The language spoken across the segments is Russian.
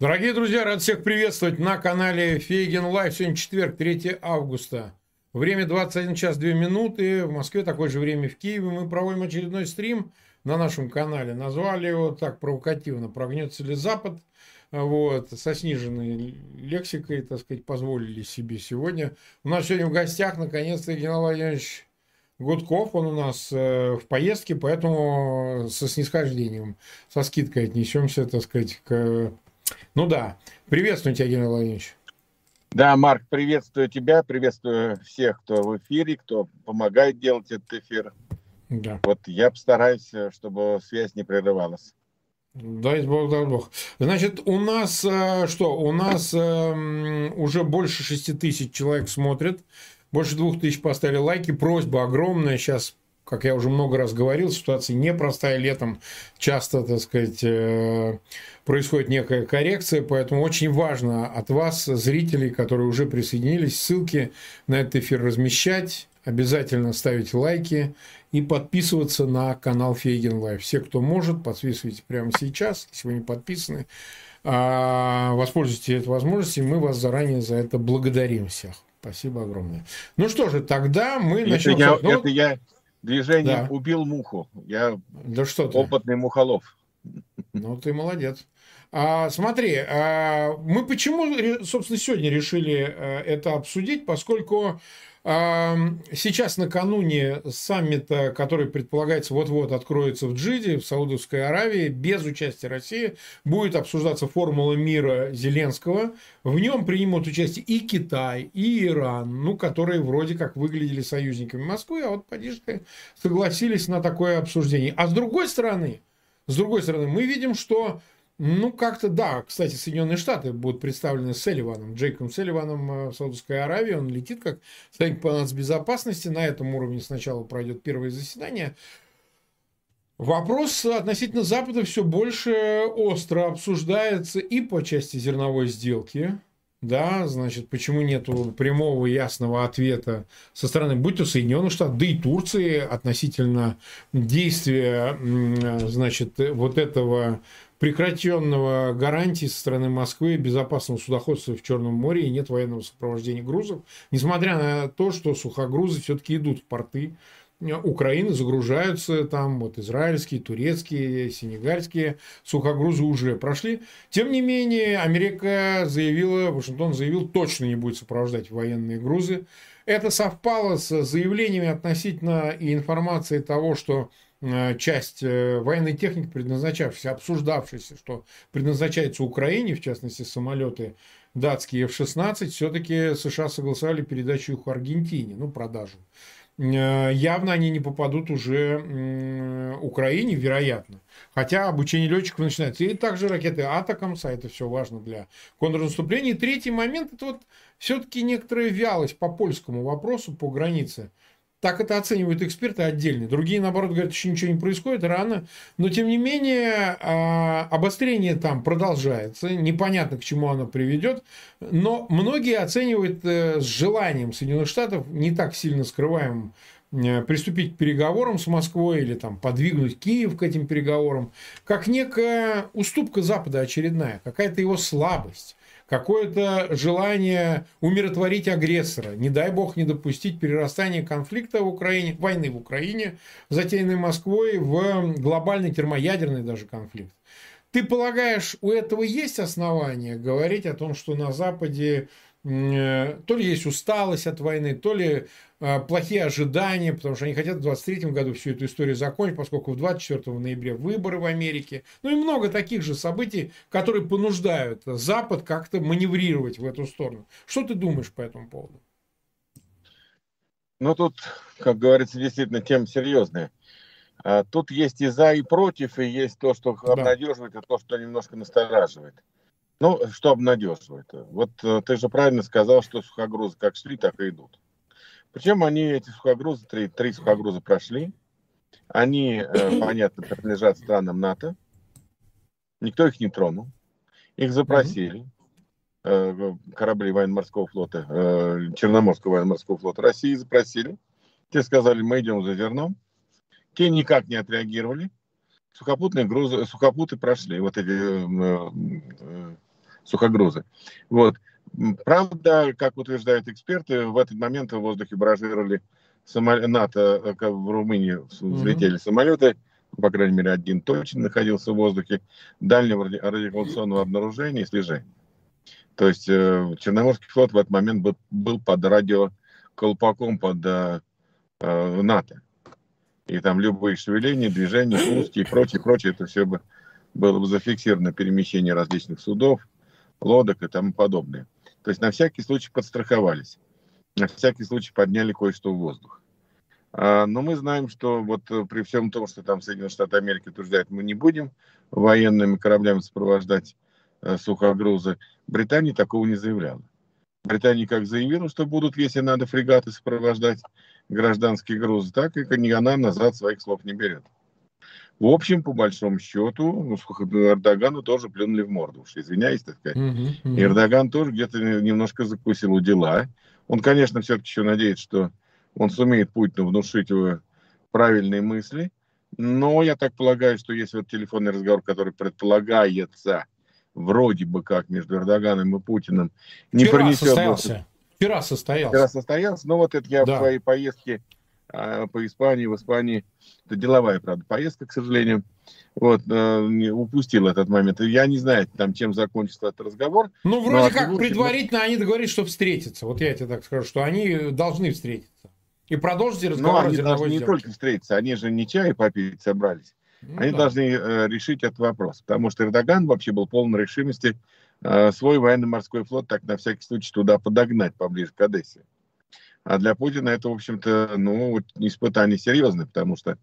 Дорогие друзья, рад всех приветствовать на канале Фейгин Live. Сегодня четверг, 3 августа. Время 21 час 2 минуты. В Москве такое же время в Киеве. Мы проводим очередной стрим на нашем канале. Назвали его так провокативно «Прогнется ли Запад?». Вот, со сниженной лексикой, так сказать, позволили себе сегодня. У нас сегодня в гостях, наконец-то, Геннадий Владимирович Гудков, он у нас э, в поездке, поэтому со снисхождением, со скидкой отнесемся, так сказать, к ну да. Приветствую тебя, Геннадий Владимирович. Да, Марк, приветствую тебя, приветствую всех, кто в эфире, кто помогает делать этот эфир. Да. Вот я постараюсь, чтобы связь не прерывалась. Дай Бог, дай Бог. Значит, у нас э, что? У нас э, уже больше 6 тысяч человек смотрят. Больше двух тысяч поставили лайки. Просьба огромная. Сейчас как я уже много раз говорил, ситуация непростая летом, часто, так сказать, э, происходит некая коррекция, поэтому очень важно от вас, зрителей, которые уже присоединились, ссылки на этот эфир размещать, обязательно ставить лайки и подписываться на канал Фейгин Live. Все, кто может, подписывайтесь прямо сейчас, если вы не подписаны. А, воспользуйтесь этой возможностью, мы вас заранее за это благодарим всех. Спасибо огромное. Ну что же, тогда мы это начнем. Я, ну, это я Движение да. убил муху. Я да что ты? опытный мухолов. Ну, ты молодец. А, смотри, а, мы почему, собственно, сегодня решили а, это обсудить, поскольку Сейчас накануне саммита, который предполагается вот-вот откроется в Джиде, в Саудовской Аравии, без участия России, будет обсуждаться формула мира Зеленского. В нем примут участие и Китай, и Иран, ну, которые вроде как выглядели союзниками Москвы, а вот поддержка согласились на такое обсуждение. А с другой стороны, с другой стороны, мы видим, что ну, как-то да. Кстати, Соединенные Штаты будут представлены Селливаном, Джейком Селливаном э, в Саудовской Аравии. Он летит как советник по нацбезопасности. На этом уровне сначала пройдет первое заседание. Вопрос относительно Запада все больше остро обсуждается и по части зерновой сделки. Да, значит, почему нет прямого ясного ответа со стороны, будь то Соединенных Штатов, да и Турции относительно действия, значит, вот этого прекращенного гарантии со стороны Москвы безопасного судоходства в Черном море и нет военного сопровождения грузов, несмотря на то, что сухогрузы все-таки идут в порты Украины, загружаются там вот израильские, турецкие, сенегальские сухогрузы уже прошли. Тем не менее, Америка заявила, Вашингтон заявил, точно не будет сопровождать военные грузы. Это совпало с заявлениями относительно и информацией того, что часть э, военной техники, предназначавшейся, обсуждавшейся, что предназначается Украине, в частности, самолеты датские F-16, все-таки США согласовали передачу их Аргентине, ну, продажу. Э, явно они не попадут уже Украине, вероятно. Хотя обучение летчиков начинается. И также ракеты Атакамс, а это все важно для контрнаступления. И третий момент, это вот все-таки некоторая вялость по польскому вопросу, по границе так это оценивают эксперты отдельно. Другие, наоборот, говорят, еще ничего не происходит, рано. Но, тем не менее, а, обострение там продолжается. Непонятно, к чему оно приведет. Но многие оценивают э, с желанием Соединенных Штатов, не так сильно скрываемым, э, приступить к переговорам с Москвой или там подвигнуть Киев к этим переговорам, как некая уступка Запада очередная, какая-то его слабость какое-то желание умиротворить агрессора, не дай бог не допустить перерастания конфликта в Украине, войны в Украине, затеянной Москвой, в глобальный термоядерный даже конфликт. Ты полагаешь, у этого есть основания говорить о том, что на Западе то ли есть усталость от войны, то ли э, плохие ожидания, потому что они хотят в 23 году всю эту историю закончить, поскольку в 24 ноября выборы в Америке. Ну и много таких же событий, которые понуждают Запад как-то маневрировать в эту сторону. Что ты думаешь по этому поводу? Ну, тут, как говорится, действительно тема серьезная. Тут есть и за, и против, и есть то, что обнадеживает, и то, что немножко настораживает. Ну, что обнадеживает? Вот э, ты же правильно сказал, что сухогрузы как шли, так и идут. Причем они, эти сухогрузы, три, три сухогруза прошли. Они, э, понятно, принадлежат странам НАТО. Никто их не тронул. Их запросили. Э, корабли военно-морского флота, Черноморского военно-морского флота России запросили. Те сказали, мы идем за зерном. Те никак не отреагировали. Сухопутные грузы, сухопуты прошли. Вот эти сухогрузы. Вот. Правда, как утверждают эксперты, в этот момент в воздухе баражировали самолет, НАТО, э, в Румынии взлетели mm-hmm. самолеты, по крайней мере, один точно находился в воздухе, дальнего радиационного обнаружения и слежения. То есть э, Черноморский флот в этот момент был, был под радиоколпаком под э, э, НАТО. И там любые шевеления, движения, спуски и прочее, прочее, это все бы было бы зафиксировано перемещение различных судов, лодок и тому подобное. То есть на всякий случай подстраховались. На всякий случай подняли кое-что в воздух. А, но мы знаем, что вот э, при всем том, что там Соединенные Штаты Америки утверждают, мы не будем военными кораблями сопровождать э, сухогрузы, Британия такого не заявляла. Британия как заявила, что будут, если надо, фрегаты сопровождать гражданские грузы, так и она назад своих слов не берет. В общем, по большому счету, ну, Эрдогану тоже плюнули в морду, уж извиняюсь, так сказать. Uh-huh, uh-huh. Эрдоган тоже где-то немножко закусил у дела. Он, конечно, все-таки еще надеется, что он сумеет Путину внушить его правильные мысли. Но я так полагаю, что если вот телефонный разговор, который предполагается вроде бы как между Эрдоганом и Путиным, не Вчера принесет... Состоялся. Вчера состоялся. Вчера состоялся. Но вот это я да. в своей поездке а, по Испании, в Испании, это деловая, правда, поездка, к сожалению, вот, э, упустил этот момент. Я не знаю, там, чем закончится этот разговор. Ну, вроде как предварительно они договорились, что встретятся. Вот я тебе так скажу, что они должны встретиться. И продолжить разговор Но они должны не только встретиться, они же не чай попить собрались. Ну, они да. должны э, решить этот вопрос. Потому что Эрдоган вообще был полон решимости э, свой военно-морской флот так на всякий случай туда подогнать поближе к Одессе. А для Путина это, в общем-то, ну, испытание серьезное, потому что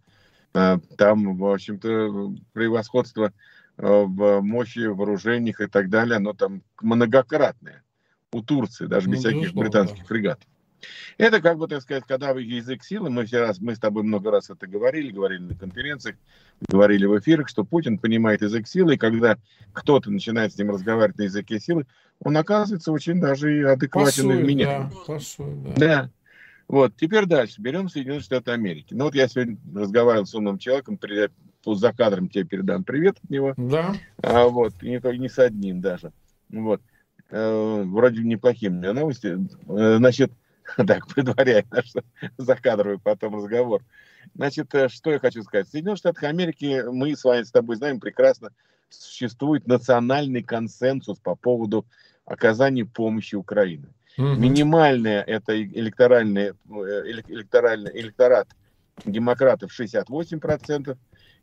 э, там, в общем-то, превосходство э, в мощи, вооружениях и так далее, оно там многократное у Турции, даже без ну, всяких британских да. фрегатов. Это как бы, так сказать, когда вы язык силы, мы все раз, мы с тобой много раз это говорили, говорили на конференциях, говорили в эфирах, что Путин понимает язык силы, и когда кто-то начинает с ним разговаривать на языке силы, он оказывается очень даже и адекватен и вменяем. Да, пасует, да. да. Вот, теперь дальше. Берем Соединенные Штаты Америки. Ну вот я сегодня разговаривал с умным человеком, при, за кадром тебе передам привет от него. Да. А, вот, и не, не с одним даже. Вот. Э, вроде неплохие новости. Э, значит, так, предваряя наш закадровый потом разговор. Значит, э, что я хочу сказать. В Соединенных Штатах Америки, мы с вами с тобой знаем прекрасно, существует национальный консенсус по поводу оказания помощи Украине. Угу. Минимальная это электоральный, э, электоральный электорат демократов 68%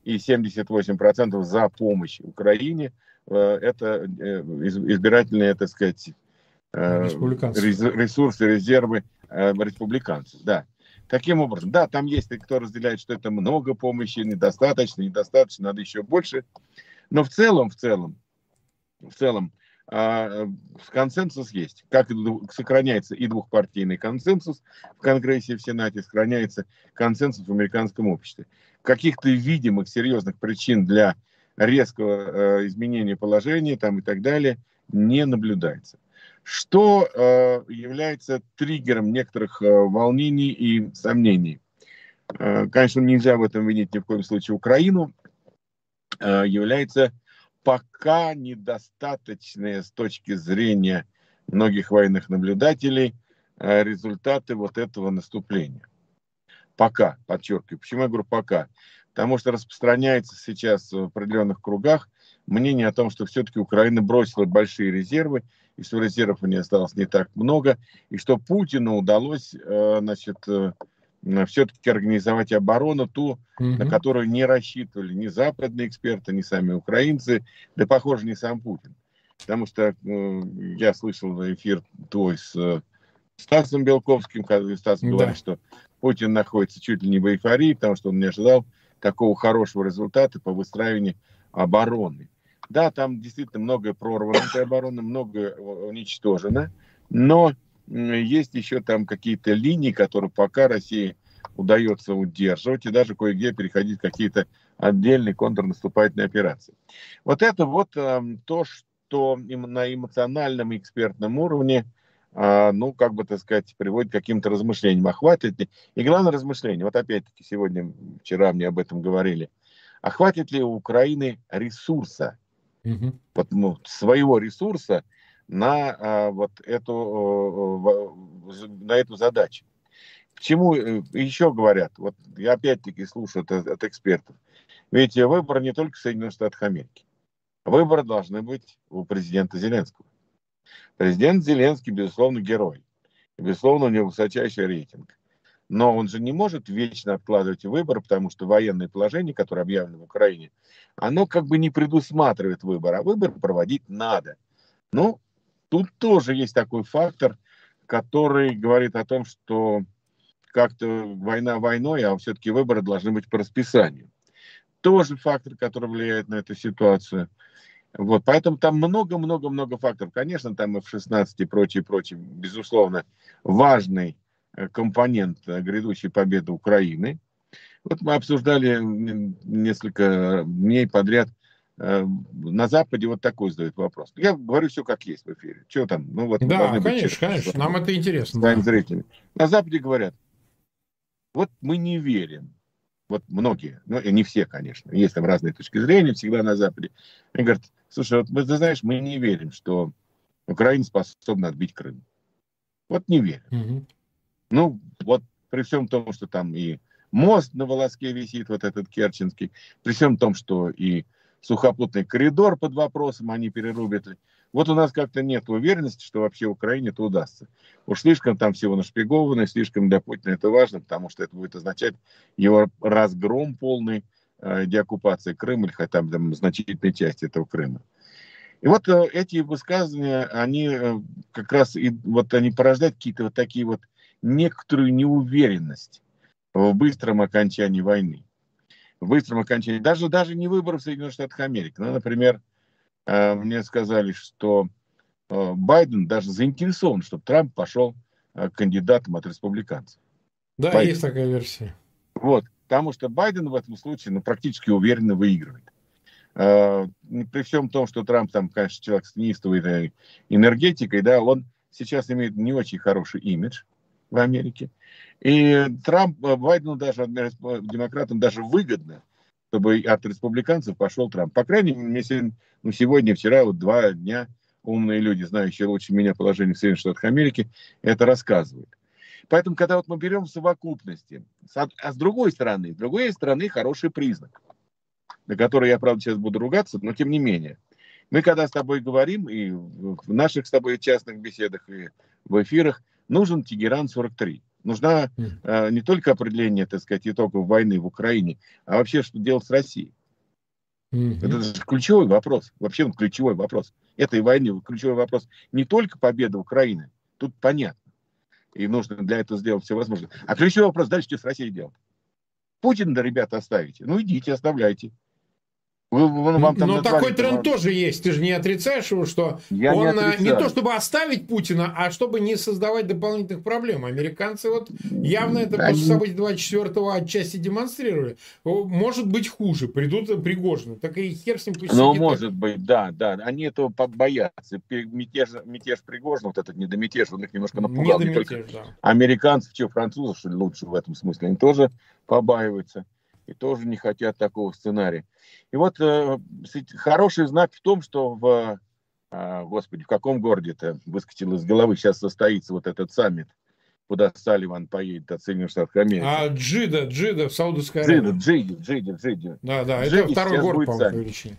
и 78% за помощь Украине. Э, это избирательные, так сказать, Э, ресурсы, резервы э, республиканцев, да. Таким образом, да, там есть кто разделяет, что это много помощи, недостаточно, недостаточно, надо еще больше. Но в целом, в целом, в целом, а, консенсус есть. Как сохраняется и двухпартийный консенсус в Конгрессе и в Сенате, сохраняется консенсус в американском обществе. Каких-то видимых серьезных причин для резкого э, изменения положения там и так далее не наблюдается что э, является триггером некоторых э, волнений и сомнений. Э, конечно, нельзя в этом винить ни в коем случае Украину, э, является пока недостаточные с точки зрения многих военных наблюдателей э, результаты вот этого наступления. Пока, подчеркиваю. Почему я говорю пока? Потому что распространяется сейчас в определенных кругах мнение о том, что все-таки Украина бросила большие резервы, и что резервов у нее осталось не так много, и что Путину удалось, э, значит, э, все-таки организовать оборону ту, угу. на которую не рассчитывали ни западные эксперты, ни сами украинцы, да, похоже, не сам Путин. Потому что э, я слышал эфир твой с Стасом Белковским, когда Стас да. говорит, что Путин находится чуть ли не в эйфории, потому что он не ожидал такого хорошего результата по выстраиванию обороны. Да, там действительно многое прорвано этой обороны, многое уничтожено, но есть еще там какие-то линии, которые пока России удается удерживать и даже кое-где переходить какие-то отдельные контрнаступательные операции. Вот это вот э, то, что на эмоциональном и экспертном уровне, э, ну, как бы, так сказать, приводит к каким-то размышлениям. А хватит ли? И главное размышление, вот опять-таки сегодня, вчера мне об этом говорили, а хватит ли у Украины ресурса угу. своего ресурса на а, вот эту, на эту задачу. К чему э, еще говорят? Вот я опять-таки слушаю от, от экспертов. Ведь выборы не только в Соединенных Штатах Америки. Выборы должны быть у президента Зеленского. Президент Зеленский, безусловно, герой. Безусловно, у него высочайший рейтинг. Но он же не может вечно откладывать выборы, потому что военное положение, которое объявлено в Украине, оно как бы не предусматривает выбор, а выбор проводить надо. Ну, тут тоже есть такой фактор, который говорит о том, что как-то война войной, а все-таки выборы должны быть по расписанию. Тоже фактор, который влияет на эту ситуацию. Вот, поэтому там много-много-много факторов. Конечно, там F-16 и прочее, прочее, безусловно, важный компонент э, грядущей победы Украины. Вот мы обсуждали несколько дней подряд э, на Западе вот такой задают вопрос. Я говорю все как есть в эфире. Что там? Ну, вот да, конечно, быть, конечно. Нам это интересно. Да. зрителями. На Западе говорят, вот мы не верим. Вот многие, ну не все, конечно, есть там разные точки зрения всегда на Западе. Они говорят, слушай, вот ты знаешь, мы не верим, что Украина способна отбить Крым. Вот не верим. Угу. Ну, вот при всем том, что там и мост на волоске висит, вот этот Керченский, при всем том, что и сухопутный коридор под вопросом они перерубят. Вот у нас как-то нет уверенности, что вообще Украине это удастся. Уж слишком там всего нашпиговано, слишком для Путина это важно, потому что это будет означать его разгром полный, э, деоккупации Крыма или хотя бы там, значительной части этого Крыма. И вот э, эти высказывания, они э, как раз и вот они порождают какие-то вот такие вот некоторую неуверенность в быстром окончании войны. В быстром окончании, даже, даже не выборов в Соединенных Штатах Америки. Ну, например, э, мне сказали, что э, Байден даже заинтересован, чтобы Трамп пошел э, кандидатом от республиканцев. Да, Байден. есть такая версия. Вот, потому что Байден в этом случае ну, практически уверенно выигрывает. При всем том, что Трамп там, конечно, человек с неистовой энергетикой, да, он сейчас имеет не очень хороший имидж в Америке. И Трамп, э, Байдену даже, демократам даже выгодно, чтобы от республиканцев пошел Трамп. По крайней мере, если, ну, сегодня, вчера, вот два дня умные люди, знающие лучше меня положение в Соединенных Штатах Америки, это рассказывают. Поэтому, когда вот мы берем совокупности, а с другой стороны, с другой стороны, хороший признак, на который я, правда, сейчас буду ругаться, но тем не менее. Мы когда с тобой говорим, и в наших с тобой частных беседах, и в эфирах, нужен Тегеран-43. Нужна э, не только определение, так сказать, итогов войны в Украине, а вообще, что делать с Россией. Mm-hmm. Это же ключевой вопрос. Вообще он ключевой вопрос. Этой войны ключевой вопрос не только победа Украины. Тут понятно. И нужно для этого сделать все возможное. А ключевой вопрос дальше, что с Россией делать? Путина, да, ребята, оставите. Ну, идите, оставляйте. Вы, вы, вам там Но такой тренд вам... тоже есть. Ты же не отрицаешь его, что Я он не, э, не то чтобы оставить Путина, а чтобы не создавать дополнительных проблем. Американцы вот явно это Они... после событий 24-го отчасти демонстрировали. Может быть хуже. Придут Пригожины. Так и хер с ним пусть Ну, может так. быть, да, да. Они этого боятся. Мятеж, мятеж Пригожина, вот этот недомятеж, он их немножко напугал. Не, не только да. американцев, что французов, что ли, лучше в этом смысле. Они тоже побаиваются и тоже не хотят такого сценария. И вот э, хороший знак в том, что в, э, господи, в каком городе это выскочил из головы, сейчас состоится вот этот саммит, куда Салливан поедет от Соединенных Штатов Америки. А Джида, Джида в Саудовской Аравии. Джида, Джида, Джида, Джида. Да, да, Джида это второй город, по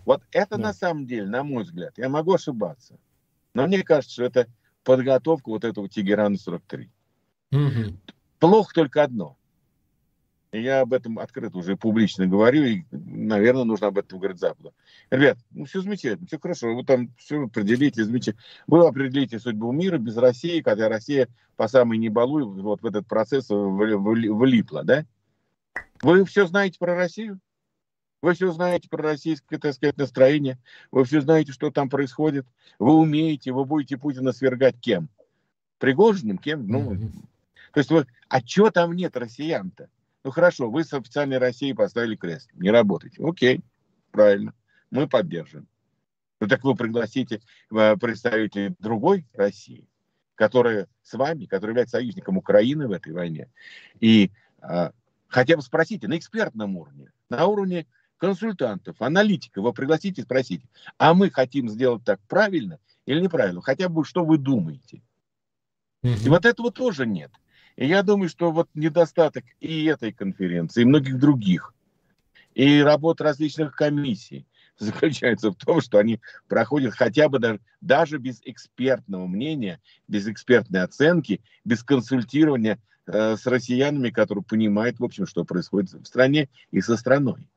Вот это да. на самом деле, на мой взгляд, я могу ошибаться, но мне кажется, что это подготовка вот этого Тегерана 43. Угу. Плохо только одно – я об этом открыто уже публично говорю, и, наверное, нужно об этом говорить Западу. Ребят, ну все замечательно, все хорошо, вы там все определите, замечательно. Вы определите судьбу мира без России, когда Россия по самой не балуй вот в этот процесс влипла, да? Вы все знаете про Россию? Вы все знаете про российское, так сказать, настроение? Вы все знаете, что там происходит? Вы умеете, вы будете Путина свергать кем? Пригожиным кем? Ну, то есть, вы, а чего там нет россиян-то? Ну хорошо, вы с официальной Россией поставили крест. Не работаете. Окей, правильно. Мы поддержим. Ну так вы пригласите э, представителей другой России, которая с вами, которая является союзником Украины в этой войне. И а, хотя бы спросите на экспертном уровне, на уровне консультантов, аналитиков, вы пригласите, спросите. А мы хотим сделать так правильно, или неправильного, хотя бы что вы думаете. И вот этого тоже нет. И я думаю, что вот недостаток и этой конференции, и многих других, и работ различных комиссий заключается в том, что они проходят хотя бы даже, даже без экспертного мнения, без экспертной оценки, без консультирования э, с россиянами, которые понимают, в общем, что происходит в стране и со страной.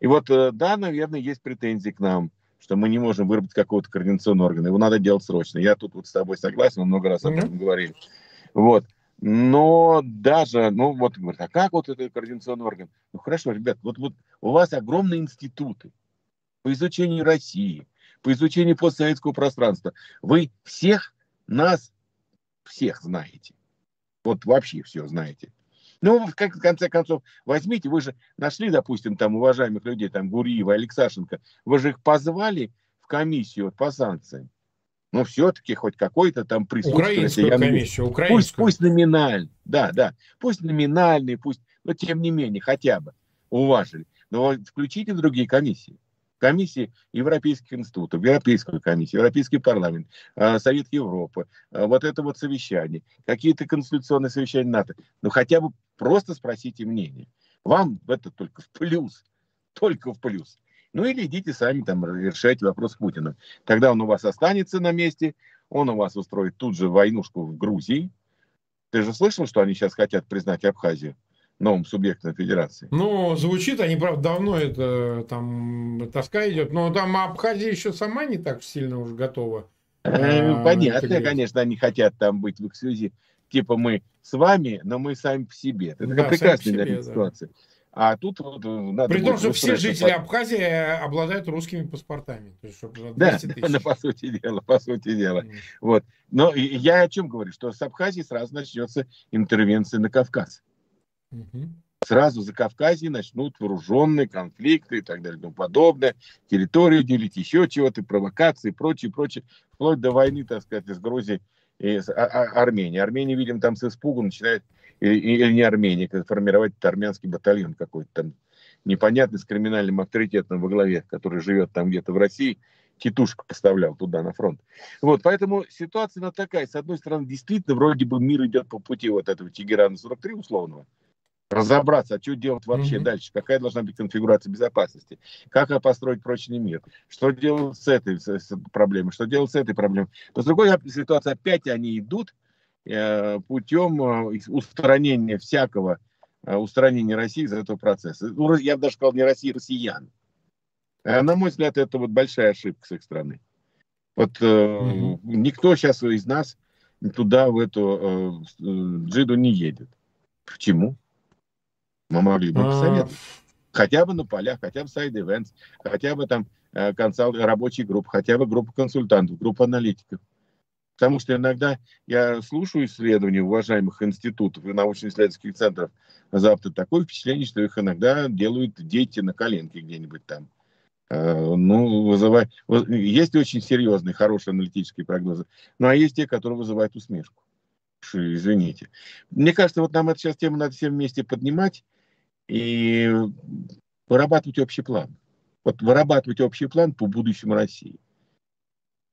И вот, э, да, наверное, есть претензии к нам, что мы не можем выработать какого-то координационного органа. Его надо делать срочно. Я тут вот с тобой согласен, мы много раз об этом говорили. Вот. Но даже, ну вот, говорят, а как вот этот координационный орган? Ну хорошо, ребят, вот, вот у вас огромные институты по изучению России, по изучению постсоветского пространства. Вы всех нас, всех знаете. Вот вообще все знаете. Ну, в конце концов, возьмите, вы же нашли, допустим, там уважаемых людей, там Гуриева, Алексашенко, вы же их позвали в комиссию по санкциям но все-таки хоть какой-то там присутствие. Украинскую комиссию, украинскую. Пусть, пусть номинальный, да, да, пусть номинальный, пусть, но тем не менее, хотя бы уважили. Но включите другие комиссии. Комиссии Европейских институтов, Европейскую комиссию, Европейский парламент, а, Совет Европы, а, вот это вот совещание, какие-то конституционные совещания НАТО. Ну, хотя бы просто спросите мнение. Вам это только в плюс, только в плюс. Ну или идите сами там решайте вопрос с Путиным. Тогда он у вас останется на месте, он у вас устроит тут же войнушку в Грузии. Ты же слышал, что они сейчас хотят признать Абхазию новым субъектом федерации? Ну, звучит, они, правда, давно это там тоска идет, но там Абхазия еще сама не так сильно уже готова. Э, понятно, конечно, они хотят там быть в связи. Типа мы с вами, но мы сами по себе. Это да, прекрасная себе, ситуация. Да. А тут вот э, надо При том, что все жители под... Абхазии обладают русскими паспортами. То есть, да, да, по сути дела, по сути дела. Mm. Вот. Но я о чем говорю, что с Абхазии сразу начнется интервенция на Кавказ. Mm-hmm. Сразу за Кавказье начнут вооруженные конфликты и так далее и тому подобное. Территорию делить, еще чего-то, провокации и прочее, прочее. Вплоть до войны, так сказать, с Грузией и с а, а, Арменией. Армения, видим, там с испугом начинает или, или не Армения, формировать армянский батальон какой-то там непонятный с криминальным авторитетом во главе, который живет там где-то в России, Титушка поставлял туда на фронт. Вот, поэтому ситуация она такая. С одной стороны, действительно, вроде бы мир идет по пути вот этого Тегерана 43 условного. Разобраться, а что делать вообще mm-hmm. дальше, какая должна быть конфигурация безопасности, как построить прочный мир, что делать с этой с, с проблемой, что делать с этой проблемой. Но с другой ситуации опять они идут путем э, устранения всякого, э, устранения России из этого процесса. Ну, я бы даже сказал, не России, а россиян. На мой взгляд, это вот большая ошибка с их стороны. Вот mm-hmm. никто сейчас из нас туда, в эту джиду не едет. Почему? Мы могли бы посоветовать. Хотя бы на полях, хотя бы сайд events, хотя бы там консалт, рабочий групп, хотя бы группа консультантов, группа аналитиков. Потому что иногда я слушаю исследования уважаемых институтов и научно-исследовательских центров Запада, такое впечатление, что их иногда делают дети на коленке где-нибудь там. Э, ну, вызывает... Есть очень серьезные, хорошие аналитические прогнозы, ну, а есть те, которые вызывают усмешку. Извините. Мне кажется, вот нам эту сейчас тему надо всем вместе поднимать и вырабатывать общий план. Вот вырабатывать общий план по будущему России.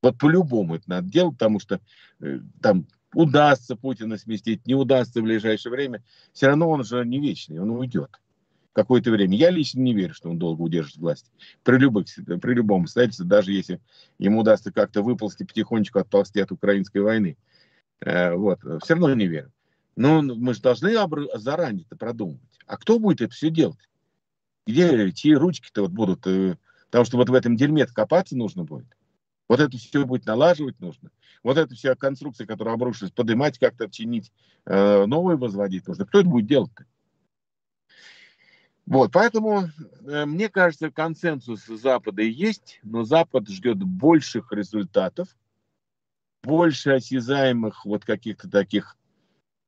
Вот по-любому это надо делать, потому что э, там удастся Путина сместить, не удастся в ближайшее время, все равно он же не вечный, он уйдет какое-то время. Я лично не верю, что он долго удержит власть. При, любых, при любом обстоятельстве, даже если ему удастся как-то выползти потихонечку, отползти от украинской войны. Э, вот, все равно не верю. Но мы же должны заранее это продумать. А кто будет это все делать? Где чьи ручки-то вот будут? Э, потому что вот в этом дерьме копаться нужно будет. Вот это все будет налаживать нужно. Вот это вся конструкция, которая обрушилась, поднимать, как-то чинить, э, новые возводить нужно. Кто это будет делать-то? Вот, поэтому, э, мне кажется, консенсус Запада есть, но Запад ждет больших результатов, больше осязаемых вот каких-то таких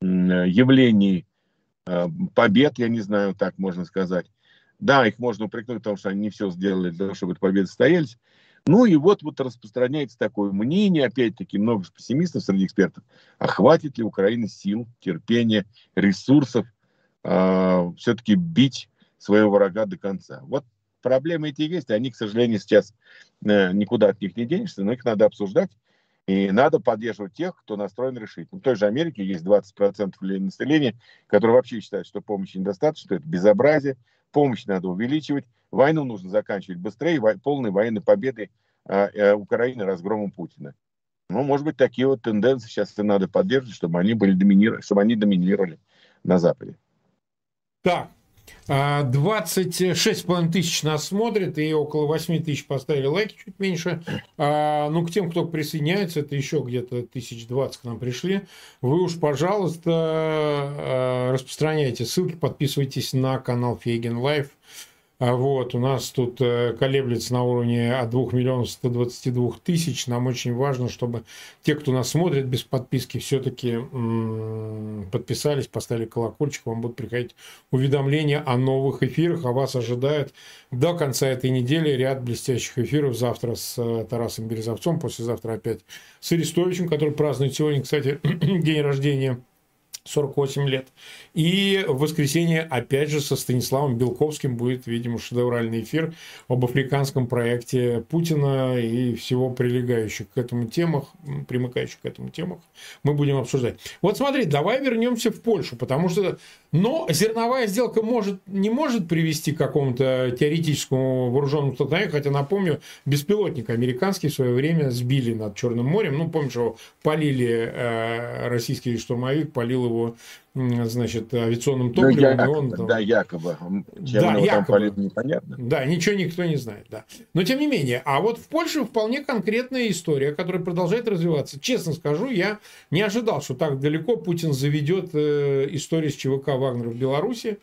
э, явлений, э, побед, я не знаю, так можно сказать. Да, их можно упрекнуть, потому что они не все сделали для того, чтобы эта победа состоялись. Ну и вот, вот распространяется такое мнение, опять-таки много пессимистов среди экспертов, а хватит ли Украины сил, терпения, ресурсов э, все-таки бить своего врага до конца. Вот проблемы эти есть, они, к сожалению, сейчас э, никуда от них не денешься, но их надо обсуждать, И надо поддерживать тех, кто настроен решительно. В той же Америке есть 20% населения, которые вообще считают, что помощи недостаточно, что это безобразие, помощь надо увеличивать, войну нужно заканчивать быстрее, полной военной победой а, а, Украины разгромом Путина. Ну, может быть, такие вот тенденции сейчас надо поддерживать, чтобы они были доминировали, чтобы они доминировали на Западе. Так, 26,5 тысяч нас смотрит, и около 8 тысяч поставили лайки, чуть меньше. А, ну, к тем, кто присоединяется, это еще где-то тысяч двадцать к нам пришли. Вы уж, пожалуйста, а, распространяйте ссылки, подписывайтесь на канал Фейгин Live. А вот, у нас тут э, колеблется на уровне от 2 миллионов 122 тысяч. Нам очень важно, чтобы те, кто нас смотрит без подписки, все-таки подписались, поставили колокольчик, вам будут приходить уведомления о новых эфирах, а вас ожидает до конца этой недели ряд блестящих эфиров. Завтра с э, Тарасом Березовцем, послезавтра опять с Арестовичем, который празднует сегодня, кстати, день рождения 48 лет. И в воскресенье, опять же, со Станиславом Белковским будет, видимо, шедевральный эфир об африканском проекте Путина и всего прилегающих к этому темах, примыкающих к этому темах, мы будем обсуждать. Вот смотри, давай вернемся в Польшу, потому что, но зерновая сделка может, не может привести к какому-то теоретическому вооруженному столкновению, хотя, напомню, беспилотник американский в свое время сбили над Черным морем, ну, помнишь, его полили, э, российский штурмовик полил его значит, авиационным ну, топливом. Ну, якобы, он, там... Да, якобы. Чем да, якобы. там полит, непонятно. Да, ничего никто не знает. Да. Но тем не менее. А вот в Польше вполне конкретная история, которая продолжает развиваться. Честно скажу, я не ожидал, что так далеко Путин заведет э, историю с ЧВК Вагнера в Беларуси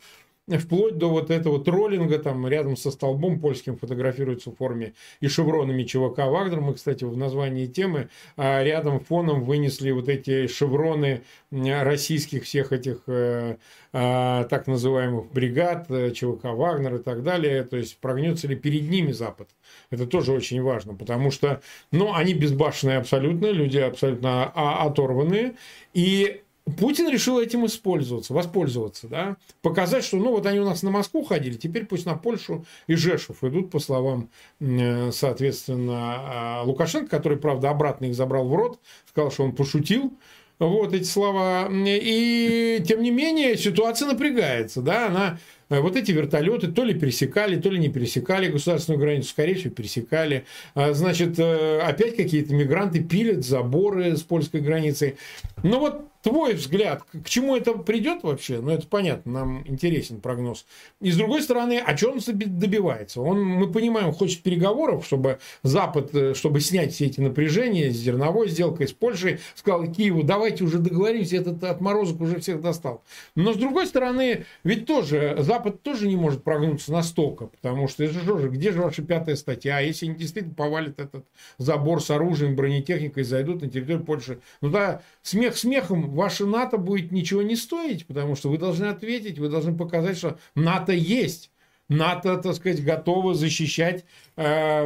вплоть до вот этого троллинга, там рядом со столбом польским фотографируется в форме и шевронами ЧВК Вагнер. Мы, кстати, в названии темы а рядом фоном вынесли вот эти шевроны российских всех этих э, э, так называемых бригад, э, ЧВК Вагнер и так далее. То есть прогнется ли перед ними Запад. Это тоже очень важно, потому что, ну, они безбашенные абсолютно, люди абсолютно оторванные. И Путин решил этим использоваться, воспользоваться, да, показать, что, ну, вот они у нас на Москву ходили, теперь пусть на Польшу и Жешев идут, по словам, э, соответственно, а, Лукашенко, который, правда, обратно их забрал в рот, сказал, что он пошутил, вот эти слова. И, тем не менее, ситуация напрягается, да, она Э, вот эти вертолеты то ли пересекали, то ли не пересекали государственную границу, скорее всего, пересекали. А, значит, э, опять какие-то мигранты пилят заборы с польской границей. Ну вот твой взгляд, к чему это придет вообще? Ну, это понятно, нам интересен прогноз. И с другой стороны, о чем он добивается? Он, мы понимаем, хочет переговоров, чтобы Запад, э, чтобы снять все эти напряжения с зерновой сделкой с Польшей, сказал Киеву, давайте уже договоримся, этот отморозок уже всех достал. Но с другой стороны, ведь тоже Запад тоже не может прогнуться настолько, потому что это же, где же ваша пятая статья? А если они действительно повалят этот забор с оружием, бронетехникой, зайдут на территорию Польши, ну да, смех смехом, ваше НАТО будет ничего не стоить, потому что вы должны ответить, вы должны показать, что НАТО есть. НАТО, так сказать, готово защищать э,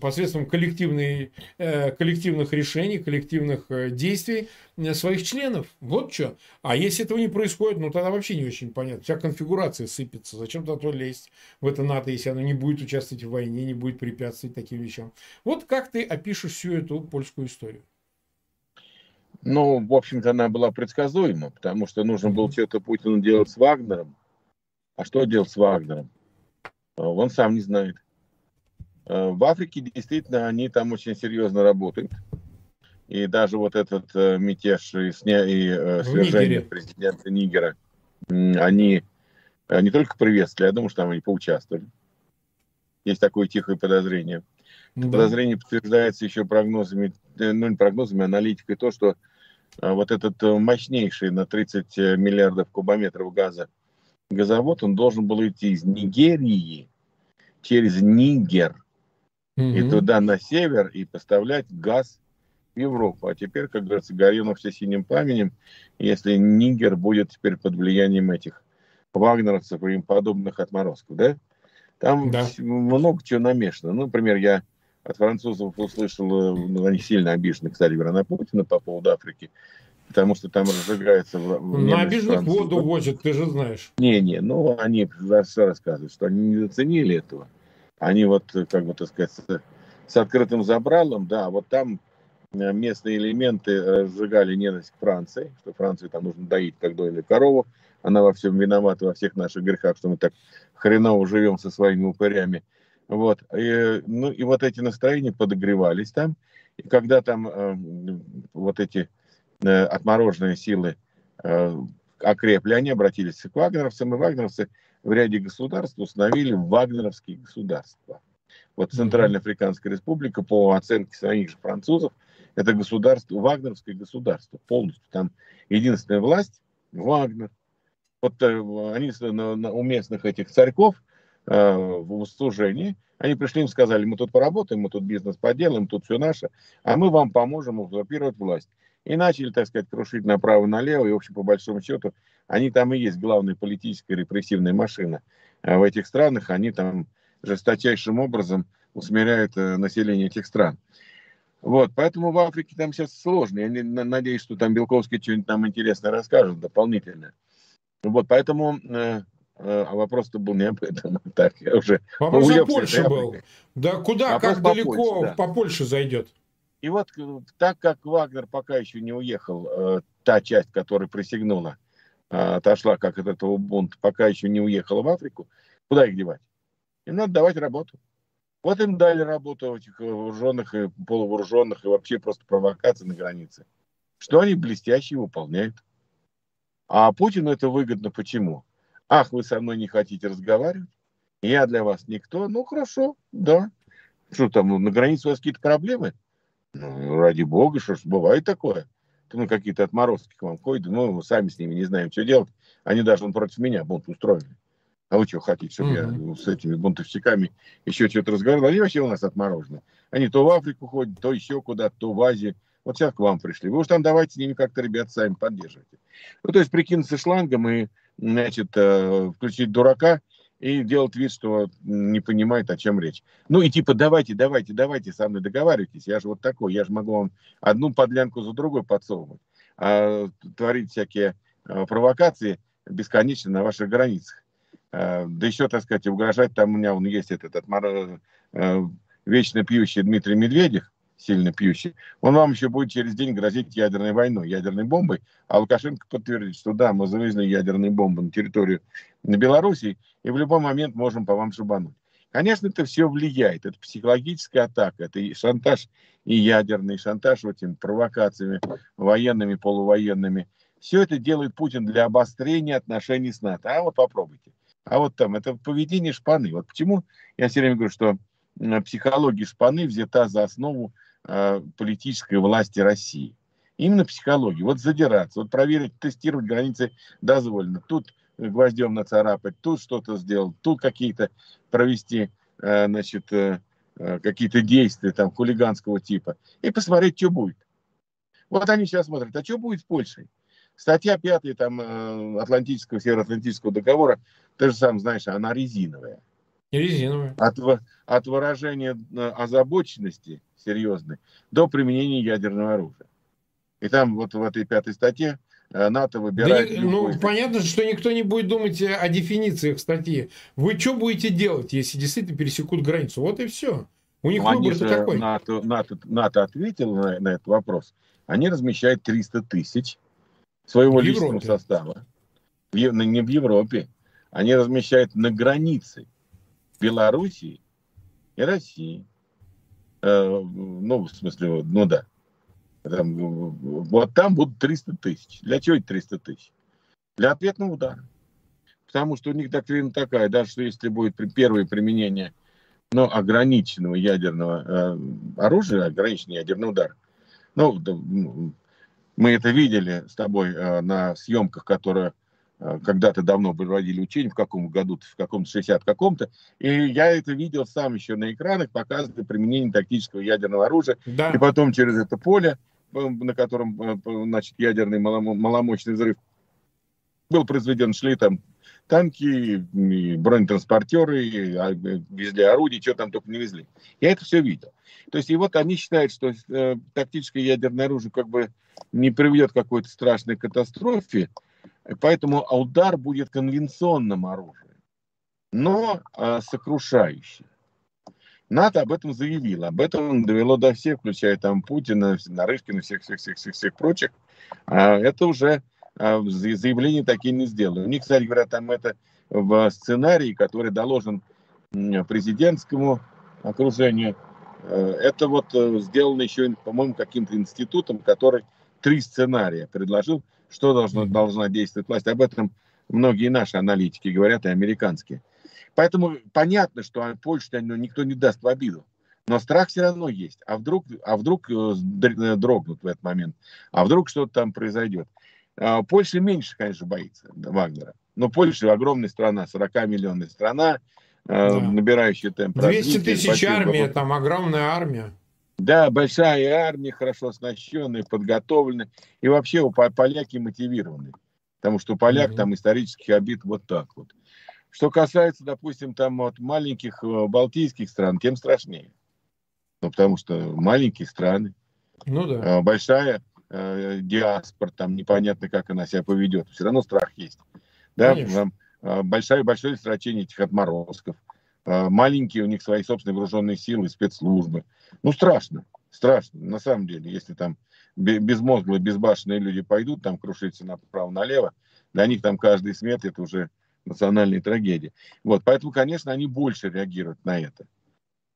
посредством э, коллективных решений, коллективных э, действий э, своих членов. Вот что. А если этого не происходит, ну тогда вообще не очень понятно. Вся конфигурация сыпется. Зачем тогда лезть в это НАТО, если оно не будет участвовать в войне, не будет препятствовать таким вещам. Вот как ты опишешь всю эту польскую историю? Ну, в общем-то, она была предсказуема, потому что нужно было что-то Путину делать с Вагнером. А что делать с Вагнером? А, он сам не знает. А, в Африке действительно они там очень серьезно работают. И даже вот этот э, мятеж и, сня... и э, свержение президента Нигера, они э, не только приветствовали, я думаю, что там они поучаствовали. Есть такое тихое подозрение. Да. Подозрение подтверждается еще прогнозами, ну не прогнозами, аналитикой, то, что вот этот мощнейший на 30 миллиардов кубометров газа газовод, он должен был идти из Нигерии через Нигер mm-hmm. и туда на север и поставлять газ в Европу. А теперь, как говорится, горело все синим пламенем, если Нигер будет теперь под влиянием этих вагнеровцев и им подобных отморозков, да? Там да. много чего намешано. Ну, например, я от французов услышал, э, ну, они сильно обижены, кстати говоря, на Путина по поводу Африки потому что там разжигается... На обиженных воду возят, ты же знаешь. Не-не, ну они все рассказывают, что они не заценили этого. Они вот, как бы так сказать, с, открытым забралом, да, вот там местные элементы разжигали ненависть к Франции, что Франции там нужно доить, как доили корову, она во всем виновата, во всех наших грехах, что мы так хреново живем со своими упырями. Вот. И, ну, и вот эти настроения подогревались там. И когда там э, вот эти э, отмороженные силы э, окрепли, они обратились к вагнеровцам, и вагнеровцы в ряде государств установили вагнеровские государства. Вот Центральная Африканская Республика, по оценке своих же французов, это государство, вагнеровское государство полностью. Там единственная власть – Вагнер. Вот э, они на, на, у местных этих царьков э, в услужении, они пришли им сказали, мы тут поработаем, мы тут бизнес поделаем, тут все наше, а мы вам поможем узурпировать власть. И начали, так сказать, крушить направо-налево, и, в общем, по большому счету, они там и есть главная политическая репрессивная машина. А в этих странах они там жесточайшим образом усмиряют э, население этих стран. Вот, поэтому в Африке там сейчас сложно. Я не, надеюсь, что там Белковский что-нибудь там интересное расскажет дополнительно. Вот, поэтому э, э, а вопрос-то был не об этом. Так, я уже Вопрос о Польше был. Да куда, Вопрос как по далеко Польше, да. по Польше зайдет? И вот так как Вагнер пока еще не уехал, э, та часть, которая присягнула, э, отошла как от этого бунта, пока еще не уехала в Африку, куда их девать? Им надо давать работу. Вот им дали работу этих вооруженных и полувооруженных и вообще просто провокаций на границе. Что они блестяще выполняют. А Путину это выгодно почему? Ах, вы со мной не хотите разговаривать? Я для вас никто? Ну, хорошо, да. Что там, ну, на границе у вас какие-то проблемы? Ну, ради бога, что ж, бывает такое. Ну, какие-то отморозки к вам ходят, ну, мы сами с ними не знаем, что делать. Они даже он против меня бунт устроили. А вы что хотите, чтобы mm-hmm. я с этими бунтовщиками еще что-то разговаривал? Они вообще у нас отморожены. Они то в Африку ходят, то еще куда-то, то в Азию. Вот сейчас к вам пришли. Вы уж там давайте с ними как-то, ребят, сами поддерживайте. Ну, то есть прикинуться шлангом и, значит, э, включить дурака и делать вид, что не понимает, о чем речь. Ну и типа давайте, давайте, давайте со мной договаривайтесь. Я же вот такой, я же могу вам одну подлянку за другой подсовывать. А творить всякие э, провокации бесконечно на ваших границах. А, да еще, так сказать, угрожать там у меня он есть этот, этот э, вечно пьющий Дмитрий Медведев, сильно пьющий, он вам еще будет через день грозить ядерной войной, ядерной бомбой, а Лукашенко подтвердит, что да, мы завезли ядерные бомбы на территорию Белоруссии, и в любой момент можем по вам шибануть. Конечно, это все влияет. Это психологическая атака, это и шантаж и ядерный, шантаж вот этими провокациями военными, полувоенными. Все это делает Путин для обострения отношений с НАТО. А вот попробуйте. А вот там, это поведение шпаны. Вот почему я все время говорю, что психология шпаны взята за основу политической власти России. Именно психология. Вот задираться, вот проверить, тестировать границы дозволено. Тут гвоздем нацарапать, тут что-то сделать, тут какие-то провести, э, значит, э, какие-то действия там хулиганского типа. И посмотреть, что будет. Вот они сейчас смотрят, а что будет с Польшей? Статья 5 там, Атлантического, Североатлантического договора, ты же сам знаешь, она резиновая. Резиновая. От, от выражения озабоченности серьезный, до применения ядерного оружия. И там вот в этой пятой статье э, НАТО выбирает... Да, ну, понятно, что никто не будет думать о дефинициях статьи. Вы что будете делать, если действительно пересекут границу? Вот и все. У них ну, выбор такой. НАТО, НАТО, НАТО ответил на, на этот вопрос. Они размещают 300 тысяч своего в личного Европе. состава. В, не в Европе. Они размещают на границе Белоруссии и России. Э, ну, в смысле, ну да. Там, вот там будут 300 тысяч. Для чего эти 300 тысяч? Для ответного удара. Потому что у них доктрина такая, даже что если будет первое применение ну, ограниченного ядерного э, оружия, ограниченный ядерный удар, ну, мы это видели с тобой э, на съемках, которые Э, когда-то давно проводили учения, в каком году, в каком-то 60 каком-то, и я это видел сам еще на экранах, показывали применение тактического ядерного оружия, да. и потом через это поле, э, на котором, э, значит, ядерный маломощный взрыв был произведен, шли там танки, бронетранспортеры, а, везли орудия, что там только не везли. Я это все видел. То есть, и вот они считают, что э, тактическое ядерное оружие как бы не приведет к какой-то страшной катастрофе, Поэтому удар будет конвенционным оружием, но э, сокрушающим. НАТО об этом заявило. Об этом довело до всех, включая там Путина, Нарышкина, всех-всех-всех-всех прочих. А это уже а, заявления такие не сделали. У них, кстати говоря, там это в сценарии, который доложен президентскому окружению, э, это вот э, сделано еще, по-моему, каким-то институтом, который три сценария предложил, что должно, должна действовать власть. Об этом многие наши аналитики говорят, и американские. Поэтому понятно, что Польшу ну, никто не даст в обиду. Но страх все равно есть. А вдруг, а вдруг э, э, дрогнут в этот момент? А вдруг что-то там произойдет? А, Польша меньше, конечно, боится Вагнера. Но Польша огромная страна, 40-миллионная страна, э, да. набирающая темп 200 тысяч армия, там огромная армия. Да, большая армия, хорошо оснащенная, подготовленная. И вообще у поляки мотивированы. Потому что у поляк mm-hmm. там исторических обид вот так вот. Что касается, допустим, там вот маленьких э, балтийских стран, тем страшнее. Ну, потому что маленькие страны, ну, да. Э, большая э, диаспора, там непонятно, как она себя поведет. Все равно страх есть. Да, там, э, большое, большое срачение этих отморозков. Э, маленькие у них свои собственные вооруженные силы, спецслужбы. Ну, страшно. Страшно, на самом деле, если там безмозглые, безбашенные люди пойдут там крушиться направо-налево, для них там каждый смет это уже национальной трагедии. Вот, поэтому, конечно, они больше реагируют на это.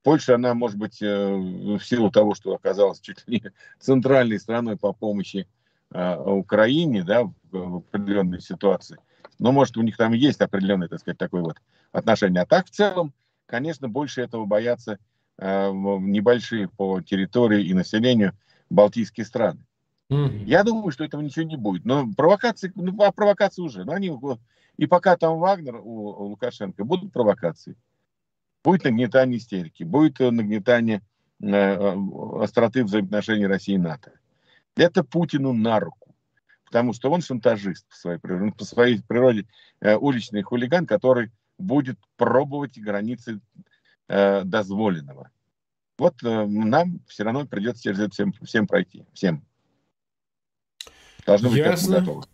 Польша, она, может быть, э, в силу того, что оказалась чуть ли не центральной страной по помощи э, Украине, да, в определенной ситуации, но, может, у них там есть определенное, так сказать, такое вот отношение. А так, в целом, конечно, больше этого боятся э, небольшие по территории и населению балтийские страны. Mm-hmm. Я думаю, что этого ничего не будет. Но провокации, ну, а провокации уже. Но они и пока там Вагнер у, у Лукашенко, будут провокации. Будет нагнетание истерики, будет нагнетание э, э, остроты взаимоотношений России и НАТО. Это Путину на руку. Потому что он шантажист по своей природе, по своей природе э, уличный хулиган, который будет пробовать границы э, дозволенного. Вот э, нам все равно придется через это всем, всем пройти. Всем. Должны быть Ясно. готовы.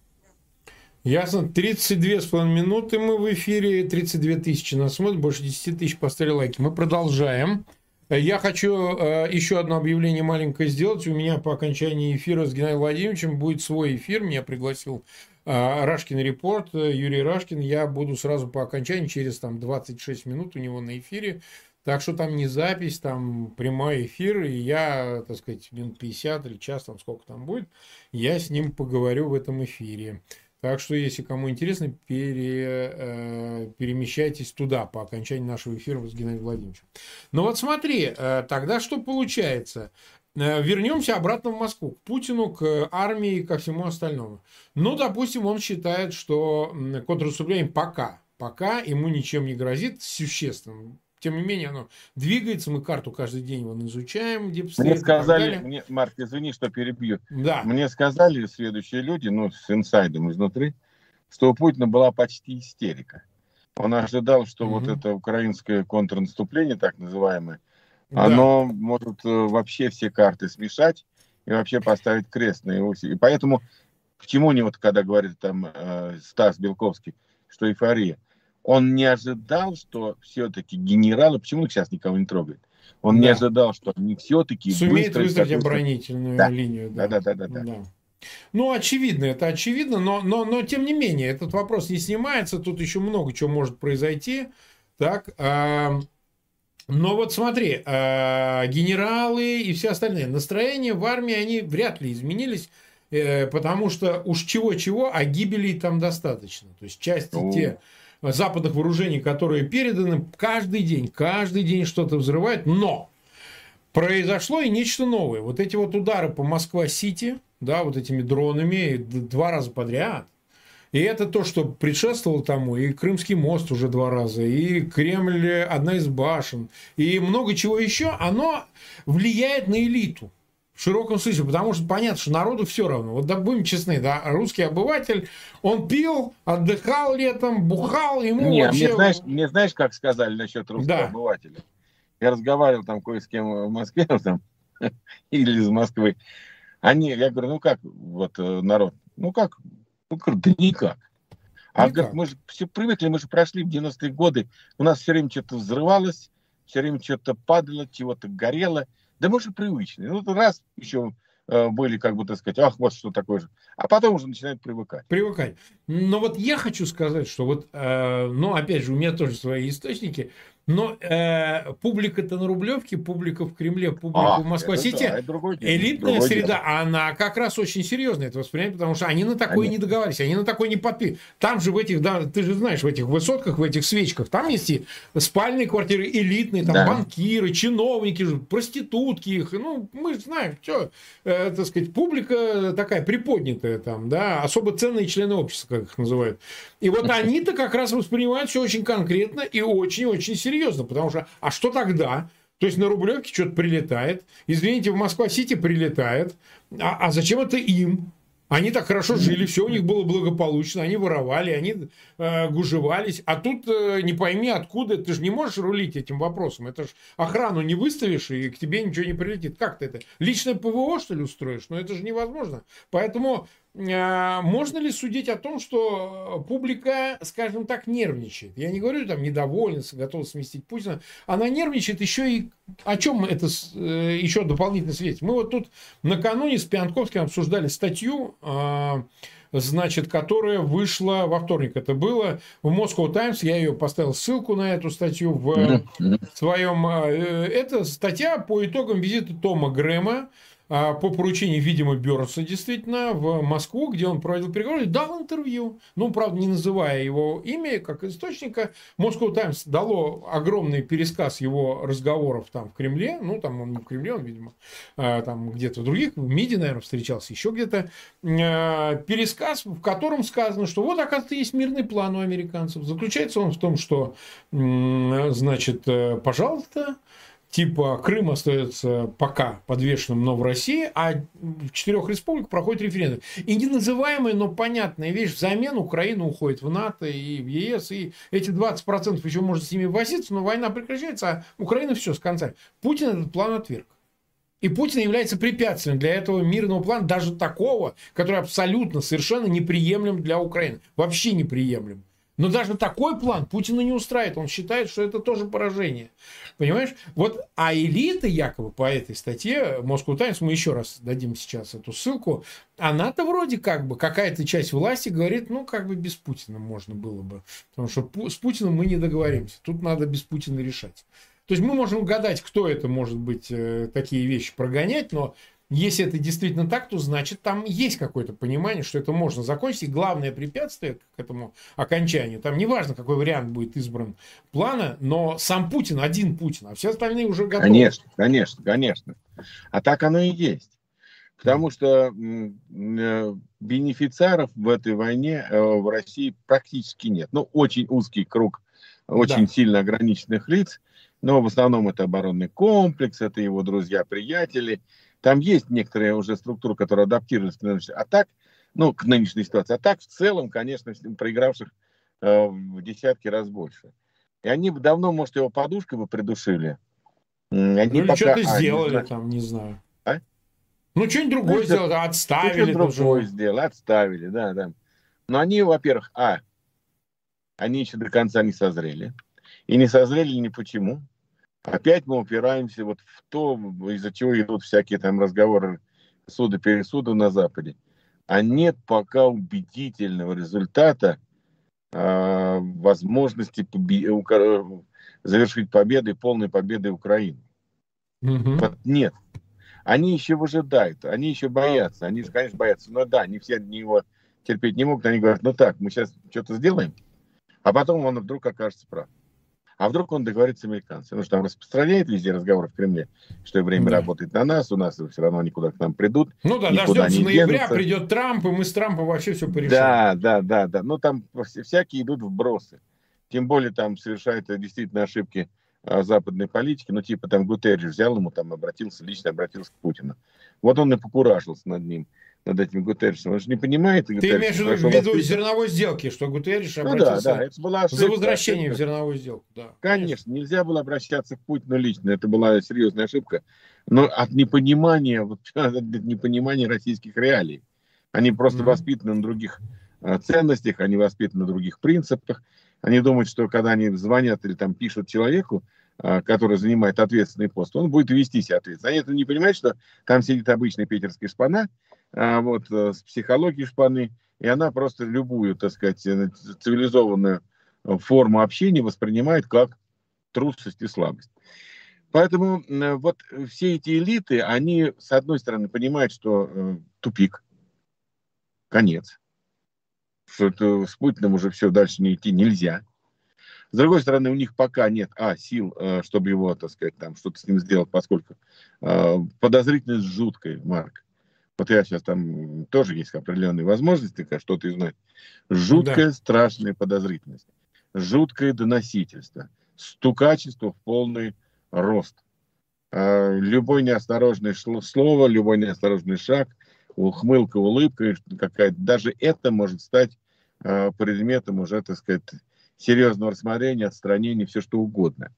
Ясно. 32,5 минуты мы в эфире. 32 тысячи нас смотрят. Больше 10 тысяч поставили лайки. Мы продолжаем. Я хочу э, еще одно объявление маленькое сделать. У меня по окончании эфира с Геннадием Владимировичем будет свой эфир. Меня пригласил э, Рашкин Репорт, э, Юрий Рашкин. Я буду сразу по окончании, через там 26 минут у него на эфире. Так что там не запись, там прямой эфир, и я, так сказать, минут 50 или час, там сколько там будет, я с ним поговорю в этом эфире. Так что, если кому интересно, пере, э, перемещайтесь туда по окончании нашего эфира с Геннадием Владимировичем. Ну вот смотри, э, тогда что получается? Э, вернемся обратно в Москву, к Путину, к армии и ко всему остальному. Ну, допустим, он считает, что контрнаступление пока, пока ему ничем не грозит существенным тем не менее, оно двигается, мы карту каждый день вон изучаем, Мне сказали, мне, Марк, извини, что перебью. Да. Мне сказали следующие люди, ну, с инсайдом изнутри, что у Путина была почти истерика. Он ожидал, что угу. вот это украинское контрнаступление, так называемое, да. оно может э, вообще все карты смешать и вообще поставить крест на его... И поэтому, к чему не вот, когда говорит там э, Стас Белковский, что эйфория, он не ожидал, что все-таки генералы, почему их сейчас никого не трогает? Он да. не ожидал, что они все-таки сумеют выстроить оборонительную да. линию. Да. Да, да, да, да, да. Ну, очевидно, это очевидно, но, но, но тем не менее, этот вопрос не снимается, тут еще много чего может произойти. Так, а, но вот смотри, а, генералы и все остальные, настроения в армии, они вряд ли изменились, э, потому что уж чего-чего, а гибелей там достаточно. То есть части О. те западных вооружений, которые переданы, каждый день, каждый день что-то взрывает, но произошло и нечто новое. Вот эти вот удары по Москва-Сити, да, вот этими дронами два раза подряд. И это то, что предшествовало тому, и Крымский мост уже два раза, и Кремль одна из башен, и много чего еще, оно влияет на элиту в широком смысле, потому что понятно, что народу все равно. Вот да, будем честны, да, русский обыватель, он пил, отдыхал летом, бухал, ему Не, вообще... мне, знаешь, мне знаешь, как сказали насчет русского да. обывателя? Я разговаривал там кое с кем в Москве, там, или из Москвы. Они, я говорю, ну как вот э, народ? Ну как? Ну, говорю, да никак. А говорит, мы же все привыкли, мы же прошли в 90-е годы, у нас все время что-то взрывалось, все время что-то падало, чего-то горело. Да мы же привычные. Ну, раз еще Э, были, как бы, так сказать, ах, вот что такое же. А потом уже начинают привыкать. Привыкать. Но вот я хочу сказать, что вот, э, ну, опять же, у меня тоже свои источники, но э, публика-то на Рублевке, публика в Кремле, публика а, в Москва-Сити, да, элитная другой среда, день. она как раз очень серьезно это воспринимает, потому что они на такое Конечно. не договаривались, они на такое не подпи. Там же в этих, да, ты же знаешь, в этих высотках, в этих свечках, там есть и спальные квартиры элитные, там да. банкиры, чиновники, проститутки их, ну, мы же знаем, что, э, так сказать, публика такая приподнятая там, да, особо ценные члены общества, как их называют. И вот они-то как раз воспринимают все очень конкретно и очень-очень серьезно серьезно, потому что, а что тогда? То есть на Рублевке что-то прилетает, извините, в Москва-Сити прилетает, а, а зачем это им? Они так хорошо жили, все у них было благополучно, они воровали, они э, гужевались. А тут э, не пойми откуда, ты же не можешь рулить этим вопросом. Это же охрану не выставишь, и к тебе ничего не прилетит. Как ты это? Личное ПВО, что ли, устроишь? Ну, это же невозможно. Поэтому можно ли судить о том, что публика, скажем так, нервничает? Я не говорю там недовольна, готова сместить Путина. Она нервничает еще и о чем это э, еще дополнительно светит. Мы вот тут накануне с Пианковским обсуждали статью, а, значит, которая вышла во вторник. Это было в Moscow Times. Я ее поставил ссылку на эту статью в своем. А, э, это статья по итогам визита Тома Грэма а, по поручению, видимо, Бернса действительно в Москву, где он проводил переговоры, дал интервью. Ну, правда, не называя его имя как источника. Moscow Times дало огромный пересказ его разговоров там в Кремле. Ну, там он не в Кремле, он, видимо, а, там где-то в других, в МИДе, наверное, встречался, еще где-то. А, пересказ, в котором сказано, что вот, оказывается, есть мирный план у американцев. Заключается он в том, что, значит, э, пожалуйста, типа Крым остается пока подвешенным, но в России, а в четырех республиках проходит референдум. И не называемая, но понятная вещь, взамен Украина уходит в НАТО и в ЕС, и эти 20% еще можно с ними возиться, но война прекращается, а Украина все с конца. Путин этот план отверг. И Путин является препятствием для этого мирного плана, даже такого, который абсолютно, совершенно неприемлем для Украины. Вообще неприемлем. Но даже такой план Путина не устраивает. Он считает, что это тоже поражение. Понимаешь? Вот, а элита якобы по этой статье, Moscow Times, мы еще раз дадим сейчас эту ссылку, она-то вроде как бы, какая-то часть власти говорит, ну, как бы без Путина можно было бы. Потому что с Путиным мы не договоримся. Тут надо без Путина решать. То есть мы можем гадать, кто это может быть, э, такие вещи прогонять, но если это действительно так, то значит там есть какое-то понимание, что это можно закончить. И главное препятствие к этому окончанию, там неважно, какой вариант будет избран плана, но сам Путин, один Путин, а все остальные уже готовы. Конечно, конечно, конечно. А так оно и есть. Потому что э, бенефициаров в этой войне э, в России практически нет. Ну, очень узкий круг очень да. сильно ограниченных лиц, но в основном это оборонный комплекс, это его друзья-приятели, там есть некоторые уже структуры, которые адаптировались к нынешней, а так, ну, к нынешней ситуации. А так, в целом, конечно, проигравших э, в десятки раз больше. И они бы давно, может, его подушкой бы придушили. Они ну, пока... что-то а, сделали не там, не знаю. А? Ну, что-нибудь другое ну, сделали, отставили. Что-то другое сделали, отставили, да, да. Но они, во-первых, а, они еще до конца не созрели. И не созрели ни почему. Опять мы упираемся вот в то, из-за чего идут всякие там разговоры суда-пересуда на Западе. А нет пока убедительного результата э, возможности побе- завершить победой, полной победой Украины. Угу. Вот нет. Они еще выжидают, они еще боятся. Они, конечно, боятся. Но да, не все его терпеть не могут. Они говорят, ну так, мы сейчас что-то сделаем, а потом он вдруг окажется прав. А вдруг он договорится с американцами? Потому что там распространяет везде разговор в Кремле, что время да. работает на нас, у нас все равно никуда к нам придут. Ну да, дождемся ноября, денутся. придет Трамп, и мы с Трампом вообще все порешаем. Да, да, да, да. Ну там всякие идут вбросы. Тем более там совершают действительно ошибки а, западной политики, ну типа там Гутерриш взял ему, там обратился, лично обратился к Путину. Вот он и покуражился над ним над этим Гутеррисом. Он же не понимает. Ты имеешь в виду зерновой сделки, что Гутерриш ну, да, да, это была ошибка, за возвращение ошибка. в зерновую сделку. Да. Конечно, нельзя было обращаться к Путину лично. Это была серьезная ошибка. Но от непонимания, вот, от непонимания российских реалий. Они просто mm-hmm. воспитаны на других а, ценностях, они воспитаны на других принципах. Они думают, что когда они звонят или там пишут человеку, а, который занимает ответственный пост, он будет вести себя ответственно. Они это не понимают, что там сидит обычный питерский шпана, вот, э, с психологией шпаны, и она просто любую, так сказать, э, цивилизованную э, форму общения воспринимает как трусость и слабость. Поэтому вот все эти элиты, они, с одной стороны, понимают, что э, тупик, конец, что с Путиным уже все дальше не идти нельзя. С другой стороны, у них пока нет, а, сил, э, чтобы его, так сказать, там что-то с ним сделать, поскольку э, подозрительность жуткая, Марк. Вот я сейчас там тоже есть определенные возможности, что-то узнать. Жуткая, да. страшная подозрительность. Жуткое доносительство. Стукачество в полный рост. Э, любой неосторожный слово, любой неосторожный шаг, ухмылка, улыбка какая-то, даже это может стать э, предметом уже, так сказать, серьезного рассмотрения, отстранения, все что угодно.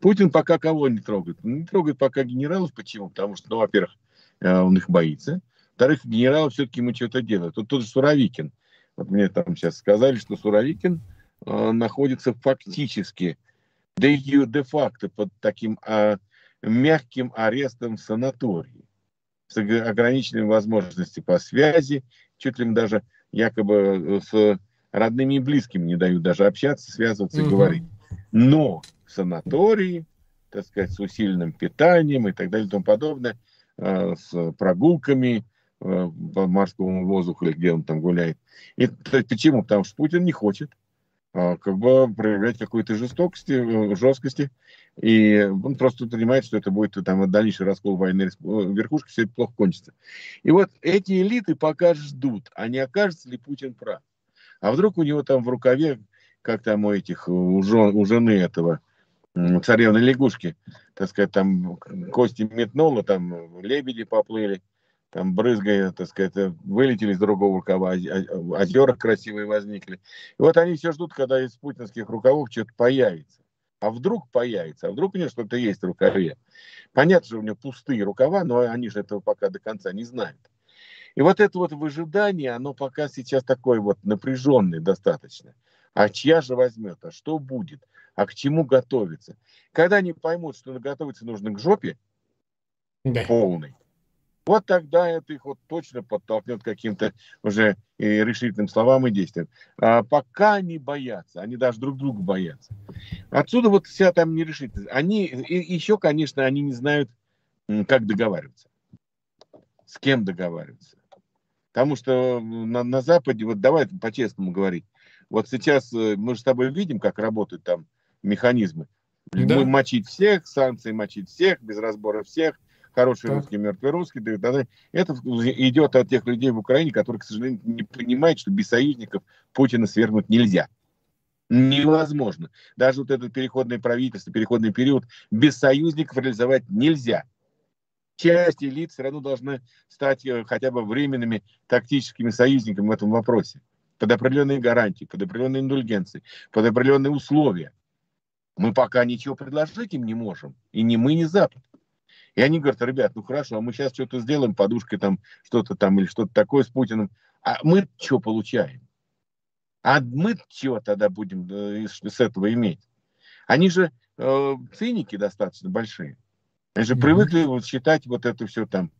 Путин пока кого не трогает? Не трогает пока генералов. Почему? Потому что, ну, во-первых, э, он их боится. Во-вторых, генералы все-таки ему что-то делают. Тут тот же Суровикин. Вот мне там сейчас сказали, что Суровикин э, находится фактически де, де факто под таким э, мягким арестом в санатории с ограниченными возможностями по связи, чуть ли даже якобы э, с родными и близкими не дают даже общаться, связываться угу. и говорить. Но в санатории, так сказать, с усиленным питанием и так далее и тому подобное, э, с прогулками по морскому воздуху или где он там гуляет. И почему? Потому что Путин не хочет а, как бы проявлять какой-то жестокости, э, жесткости. И он просто понимает, что это будет там дальнейший раскол войны верхушки, все это плохо кончится. И вот эти элиты пока ждут, а не окажется ли Путин прав. А вдруг у него там в рукаве, как там у этих, у, жен, у жены этого, царевны лягушки, так сказать, там кости метнуло, там лебеди поплыли, там брызгая, так сказать, вылетели из другого рукава, озера красивые возникли. И вот они все ждут, когда из путинских рукавов что-то появится. А вдруг появится, а вдруг у него что-то есть в рукаве. Понятно, что у него пустые рукава, но они же этого пока до конца не знают. И вот это вот выжидание, оно пока сейчас такое вот напряженное достаточно. А чья же возьмет? А что будет? А к чему готовиться? Когда они поймут, что готовиться нужно к жопе да. полной, вот тогда это их вот точно подтолкнет каким-то уже и решительным словам и действиям. А пока они боятся, они даже друг друга боятся. Отсюда вот вся там нерешительность. Они, и еще, конечно, они не знают, как договариваться. С кем договариваться. Потому что на, на Западе, вот давай по-честному говорить, вот сейчас э, мы же с тобой видим, как работают там механизмы. Да. Мочить всех, санкции мочить всех, без разбора всех, хороший так. русский, мертвый русский. Да, да, да. Это идет от тех людей в Украине, которые, к сожалению, не понимают, что без союзников Путина свергнуть нельзя. Невозможно. Даже вот это переходное правительство, переходный период без союзников реализовать нельзя часть элит все равно должны стать э, хотя бы временными тактическими союзниками в этом вопросе. Под определенные гарантии, под определенные индульгенции, под определенные условия. Мы пока ничего предложить им не можем. И ни мы, ни Запад. И они говорят, ребят, ну хорошо, а мы сейчас что-то сделаем, подушкой там, что-то там или что-то такое с Путиным. А мы что получаем? А мы чего тогда будем э, с этого иметь? Они же э, циники достаточно большие. Они же mm-hmm. привыкли вот считать вот это все там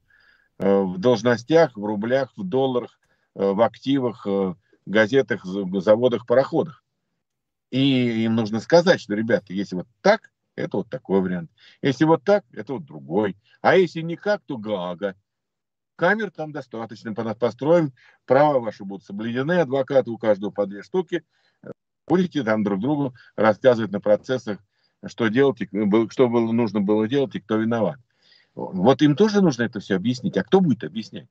э, в должностях, в рублях, в долларах, э, в активах, э, газетах, заводах, пароходах. И им нужно сказать, что, ребята, если вот так, это вот такой вариант. Если вот так, это вот другой. А если никак, то гага. Камер там достаточно построим, права ваши будут соблюдены, адвокаты у каждого по две штуки. Будете там друг другу рассказывать на процессах что делать, что было, нужно было делать и кто виноват. Вот им тоже нужно это все объяснить. А кто будет объяснять?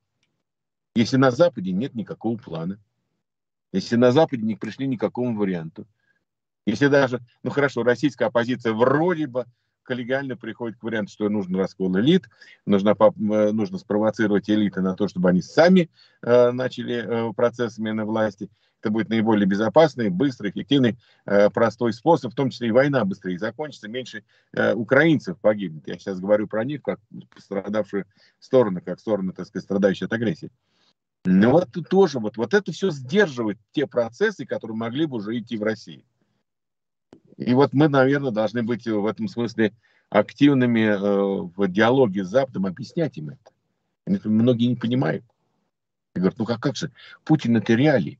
Если на Западе нет никакого плана, если на Западе не пришли ни к какому варианту, если даже, ну хорошо, российская оппозиция вроде бы коллегиально приходит к варианту, что нужен раскол элит, нужно, э, нужно спровоцировать элиты на то, чтобы они сами э, начали э, процесс смены власти. Это будет наиболее безопасный, быстрый, эффективный, э, простой способ, в том числе и война быстрее закончится, меньше э, украинцев погибнет. Я сейчас говорю про них как пострадавшие стороны, как стороны, так сказать, страдающие от агрессии. Но вот тоже вот, вот это все сдерживает те процессы, которые могли бы уже идти в России. И вот мы, наверное, должны быть в этом смысле активными э, в диалоге с Западом, объяснять им это. многие не понимают. И говорят, ну как, как же, Путин это реалии.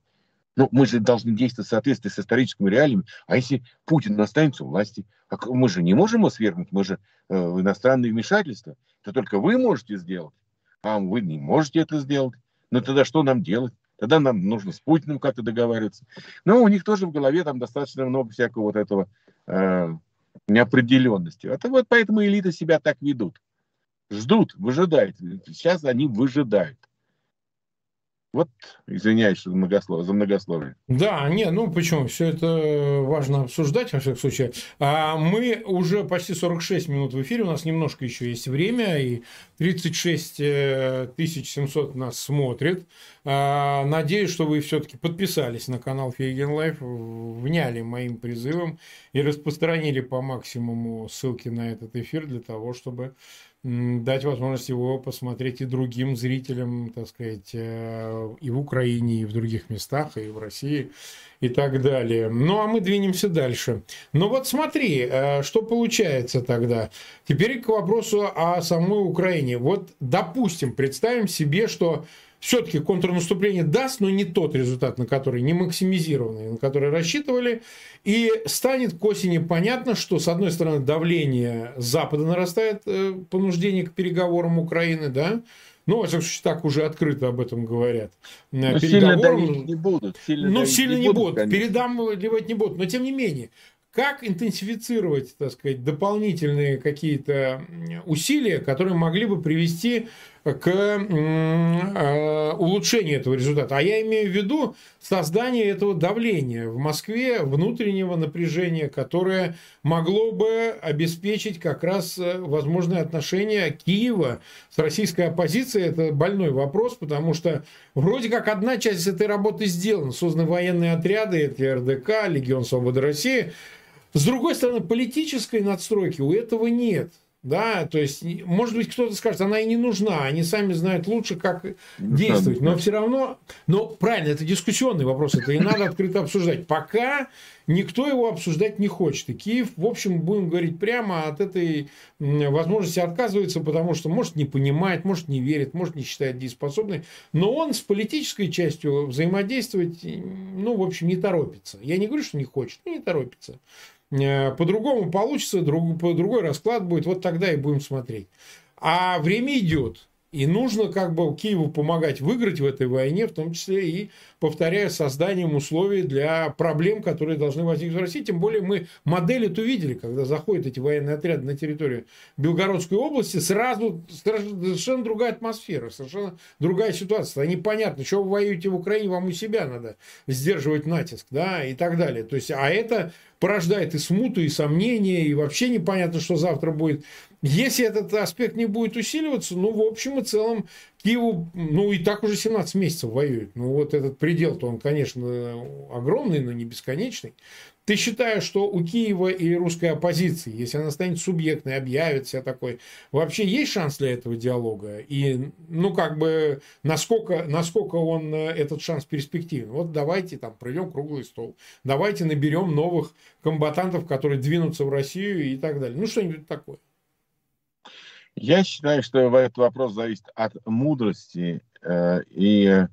Ну, мы же должны действовать в соответствии с историческими реалиями. А если Путин останется у власти, а мы же не можем его свергнуть, мы же э, иностранные вмешательства. Это только вы можете сделать, а вы не можете это сделать. Ну тогда что нам делать? Тогда нам нужно с Путиным как-то договариваться. Но у них тоже в голове там достаточно много всякого вот этого э, неопределенности. Это вот поэтому элиты себя так ведут. Ждут, выжидают. Сейчас они выжидают. Вот, извиняюсь за, многослов... за многословие. Да, не, ну почему? Все это важно обсуждать, во всяком случае. А мы уже почти 46 минут в эфире, у нас немножко еще есть время, и 36 700 э, нас смотрит. А, надеюсь, что вы все-таки подписались на канал Фейгин Live, вняли моим призывам и распространили по максимуму ссылки на этот эфир для того, чтобы дать возможность его посмотреть и другим зрителям, так сказать, э, и в Украине, и в других местах, и в России, и так далее. Ну, а мы двинемся дальше. Ну, вот смотри, э, что получается тогда. Теперь к вопросу о самой Украине. Вот, допустим, представим себе, что все-таки контрнаступление даст, но не тот результат, на который не максимизированный, на который рассчитывали. И станет к осени понятно, что, с одной стороны, давление Запада нарастает, э, понуждение к переговорам Украины, да, ну, во всяком случае, так уже открыто об этом говорят. Э, но сильно давить не будут. Сильно ну, сильно не, не будут, будут передамливать не будут. Но, тем не менее, как интенсифицировать, так сказать, дополнительные какие-то усилия, которые могли бы привести к э, улучшению этого результата. А я имею в виду создание этого давления в Москве, внутреннего напряжения, которое могло бы обеспечить как раз э, возможное отношение Киева с российской оппозицией. Это больной вопрос, потому что вроде как одна часть этой работы сделана. Созданы военные отряды, это РДК, Легион Свободы России. С другой стороны, политической надстройки у этого нет. Да, то есть, может быть, кто-то скажет, она и не нужна, они сами знают лучше, как действовать. Но все равно, но правильно, это дискуссионный вопрос, это и надо открыто обсуждать. Пока никто его обсуждать не хочет. И Киев, в общем, будем говорить прямо, от этой возможности отказывается, потому что, может, не понимает, может, не верит, может, не считает дееспособной. Но он с политической частью взаимодействовать, ну, в общем, не торопится. Я не говорю, что не хочет, но не торопится. Э, по-другому получится, друг, по другой расклад будет, вот тогда и будем смотреть. А время идет. И нужно как бы Киеву помогать выиграть в этой войне, в том числе и, повторяю, созданием условий для проблем, которые должны возникнуть в России. Тем более мы модель эту видели, когда заходят эти военные отряды на территорию Белгородской области, сразу совершенно другая атмосфера, совершенно другая ситуация. А непонятно, что вы воюете в Украине, вам у себя надо сдерживать натиск, да, и так далее. То есть, а это порождает и смуту, и сомнения, и вообще непонятно, что завтра будет. Если этот аспект не будет усиливаться, ну, в общем и целом, Киеву, ну, и так уже 17 месяцев воюет. Ну, вот этот предел-то, он, конечно, огромный, но не бесконечный. Ты считаешь, что у Киева и русской оппозиции, если она станет субъектной, объявит себя такой, вообще есть шанс для этого диалога? И, ну, как бы, насколько, насколько он, э, этот шанс перспективен? Вот давайте там проведем круглый стол, давайте наберем новых комбатантов, которые двинутся в Россию и так далее. Ну, что-нибудь такое. Я считаю, что этот вопрос зависит от мудрости э, и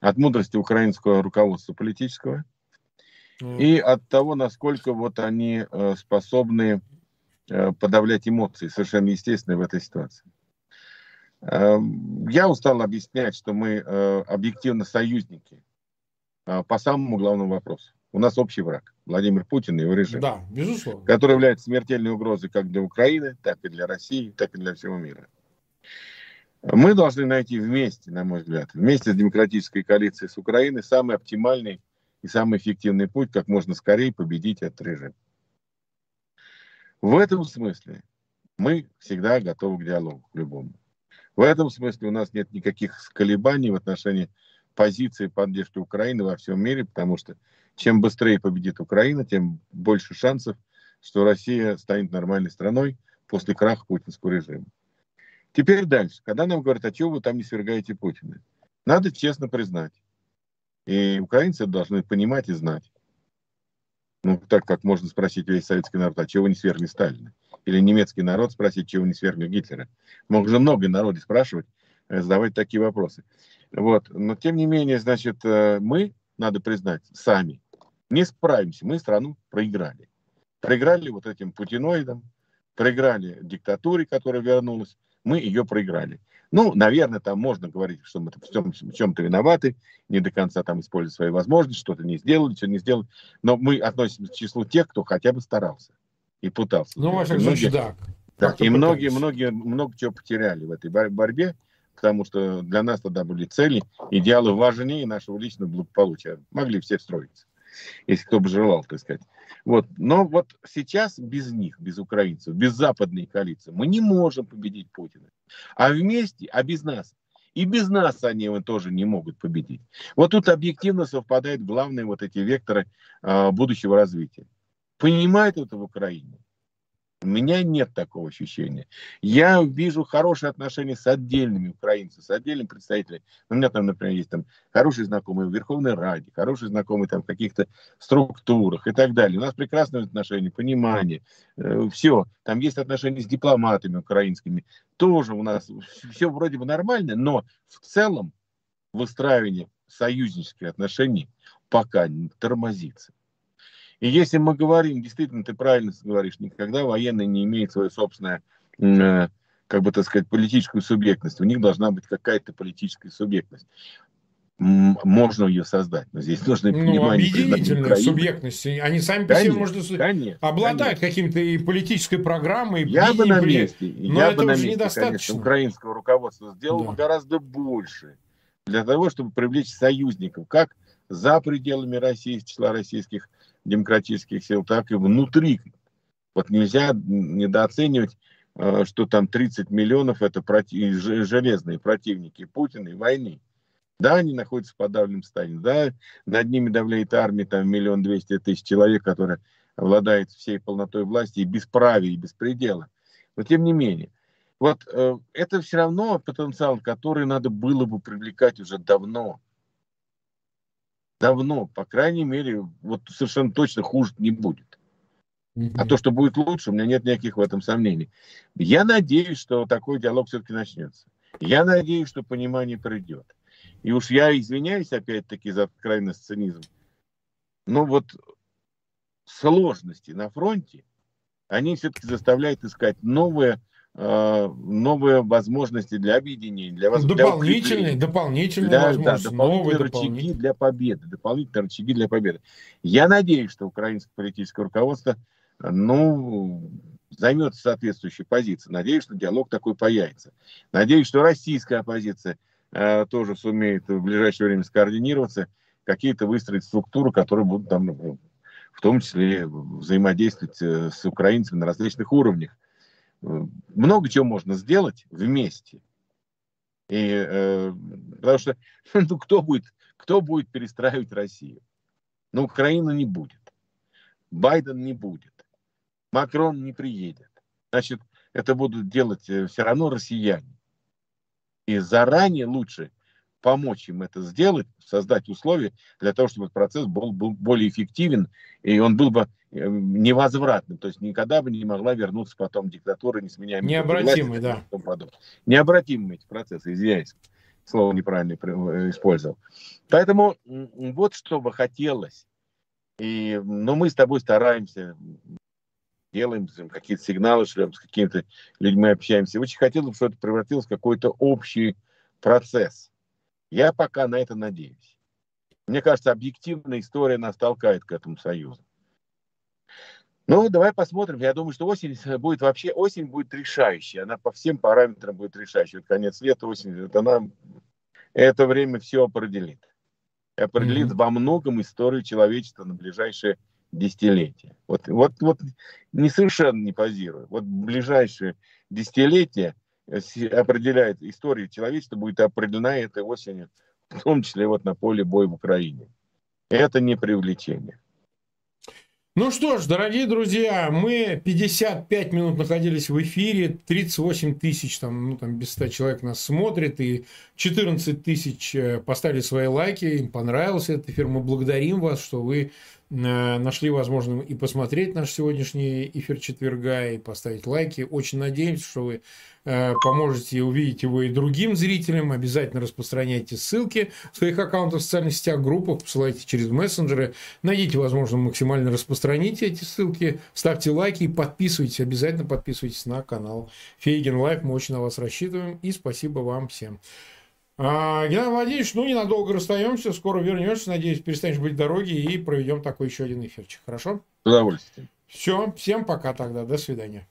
от мудрости украинского руководства политического mm. и от того, насколько вот они э, способны э, подавлять эмоции, совершенно естественные в этой ситуации. Э, я устал объяснять, что мы э, объективно союзники э, по самому главному вопросу. У нас общий враг. Владимир Путин и его режим. Да, безусловно. Который является смертельной угрозой как для Украины, так и для России, так и для всего мира. Мы должны найти вместе, на мой взгляд, вместе с демократической коалицией с Украиной самый оптимальный и самый эффективный путь, как можно скорее победить этот режим. В этом смысле мы всегда готовы к диалогу, к любому. В этом смысле у нас нет никаких колебаний в отношении позиции поддержки Украины во всем мире, потому что чем быстрее победит Украина, тем больше шансов, что Россия станет нормальной страной после краха путинского режима. Теперь дальше. Когда нам говорят, а чего вы там не свергаете Путина? Надо честно признать. И украинцы должны понимать и знать, Ну, так как можно спросить весь советский народ, а чего вы не свергли Сталина? Или немецкий народ спросить, чего вы не свергли Гитлера? Можно много народе спрашивать, э, задавать такие вопросы. Вот. Но, тем не менее, значит, э, мы, надо признать, сами не справимся. Мы страну проиграли. Проиграли вот этим путиноидам, проиграли диктатуре, которая вернулась, мы ее проиграли. Ну, наверное, там можно говорить, что мы в, чем, в чем-то виноваты, не до конца там используют свои возможности, что-то не сделали, что не сделали. Но мы относимся к числу тех, кто хотя бы старался и пытался. Ну, во всяком случае, да. да и многие, многие, много чего потеряли в этой борьбе, потому что для нас тогда были цели, идеалы важнее нашего личного благополучия. Могли все встроиться, если кто бы желал, так сказать. Вот. Но вот сейчас без них, без украинцев, без западной коалиции, мы не можем победить Путина. А вместе, а без нас, и без нас они его тоже не могут победить. Вот тут объективно совпадают главные вот эти векторы э, будущего развития. Понимают это в Украине? У меня нет такого ощущения. Я вижу хорошие отношения с отдельными украинцами, с отдельными представителями. У меня там, например, есть там хорошие знакомые в Верховной Раде, хорошие знакомые там в каких-то структурах и так далее. У нас прекрасные отношения, понимание, э, все. Там есть отношения с дипломатами украинскими. Тоже у нас все вроде бы нормально, но в целом выстраивание союзнических отношений пока тормозится. И если мы говорим, действительно, ты правильно говоришь, никогда военные не имеют свою собственную, э, как бы так сказать, политическую субъектность. У них должна быть какая-то политическая субъектность. Можно ее создать, но здесь нужно ну, понимание. Объединительная субъектность. Они сами по себе, может, конечно, обладают каким-то и политической программой. Я бы на месте, но я бы на месте, недостаточно. конечно, украинского руководства сделал да. гораздо больше для того, чтобы привлечь союзников, как за пределами России, числа российских демократических сил, так и внутри. Вот нельзя недооценивать, э, что там 30 миллионов это против, железные противники Путина и войны. Да, они находятся в подавленном состоянии, да, над ними давляет армия, там миллион двести тысяч человек, которые обладает всей полнотой власти и бесправия, и беспредела. Но тем не менее, вот э, это все равно потенциал, который надо было бы привлекать уже давно давно, по крайней мере, вот совершенно точно хуже не будет. А то, что будет лучше, у меня нет никаких в этом сомнений. Я надеюсь, что такой диалог все-таки начнется. Я надеюсь, что понимание придет. И уж я извиняюсь опять-таки за крайний сценизм. Но вот сложности на фронте, они все-таки заставляют искать новые новые возможности для объединения, для дополнительные, для дополнительные для, возможности, да, дополнительные рычаги для победы, дополнительные рычаги для победы. Я надеюсь, что украинское политическое руководство, ну, займет соответствующие позиции. Надеюсь, что диалог такой появится. Надеюсь, что российская оппозиция э, тоже сумеет в ближайшее время скоординироваться, какие-то выстроить структуры, которые будут там, в том числе взаимодействовать э, с украинцами на различных уровнях много чего можно сделать вместе. И, э, потому что ну, кто, будет, кто будет перестраивать Россию? Ну, Украина не будет. Байден не будет. Макрон не приедет. Значит, это будут делать э, все равно россияне. И заранее лучше помочь им это сделать, создать условия для того, чтобы этот процесс был, был более эффективен, и он был бы невозвратным, то есть никогда бы не могла вернуться потом диктатура, не сменяя... Необратимый, да. Необратимые эти процессы, извиняюсь, слово неправильно э, использовал. Поэтому вот что бы хотелось. И, ну, мы с тобой стараемся, делаем какие-то сигналы, шлем, с какими-то людьми общаемся. Очень хотелось, чтобы это превратилось в какой-то общий процесс – я пока на это надеюсь. Мне кажется, объективная история нас толкает к этому союзу. Ну, давай посмотрим. Я думаю, что осень будет вообще, осень будет решающей. Она по всем параметрам будет решающей. Вот конец лета, осень, это она, это время все определит. Определит mm-hmm. во многом историю человечества на ближайшие десятилетия. Вот, вот, вот не совершенно не позирую. Вот ближайшие десятилетия определяет история человечества, будет определена этой осенью, в том числе вот на поле боя в Украине. Это не привлечение. Ну что ж, дорогие друзья, мы 55 минут находились в эфире, 38 тысяч, там, ну, там без 100 человек нас смотрит, и 14 тысяч э, поставили свои лайки, им понравился этот эфир. Мы благодарим вас, что вы нашли возможным и посмотреть наш сегодняшний эфир четверга, и поставить лайки. Очень надеемся, что вы э, поможете увидеть его и другим зрителям. Обязательно распространяйте ссылки в своих аккаунтах в социальных сетях, группах, посылайте через мессенджеры. Найдите возможно максимально распространите эти ссылки, ставьте лайки и подписывайтесь. Обязательно подписывайтесь на канал Фейгин Live. Мы очень на вас рассчитываем. И спасибо вам всем. А, Геннадий Владимирович, ну, ненадолго расстаемся, скоро вернешься, надеюсь, перестанешь быть в дороге и проведем такой еще один эфирчик. Хорошо? С удовольствием. Все, всем пока тогда, до свидания.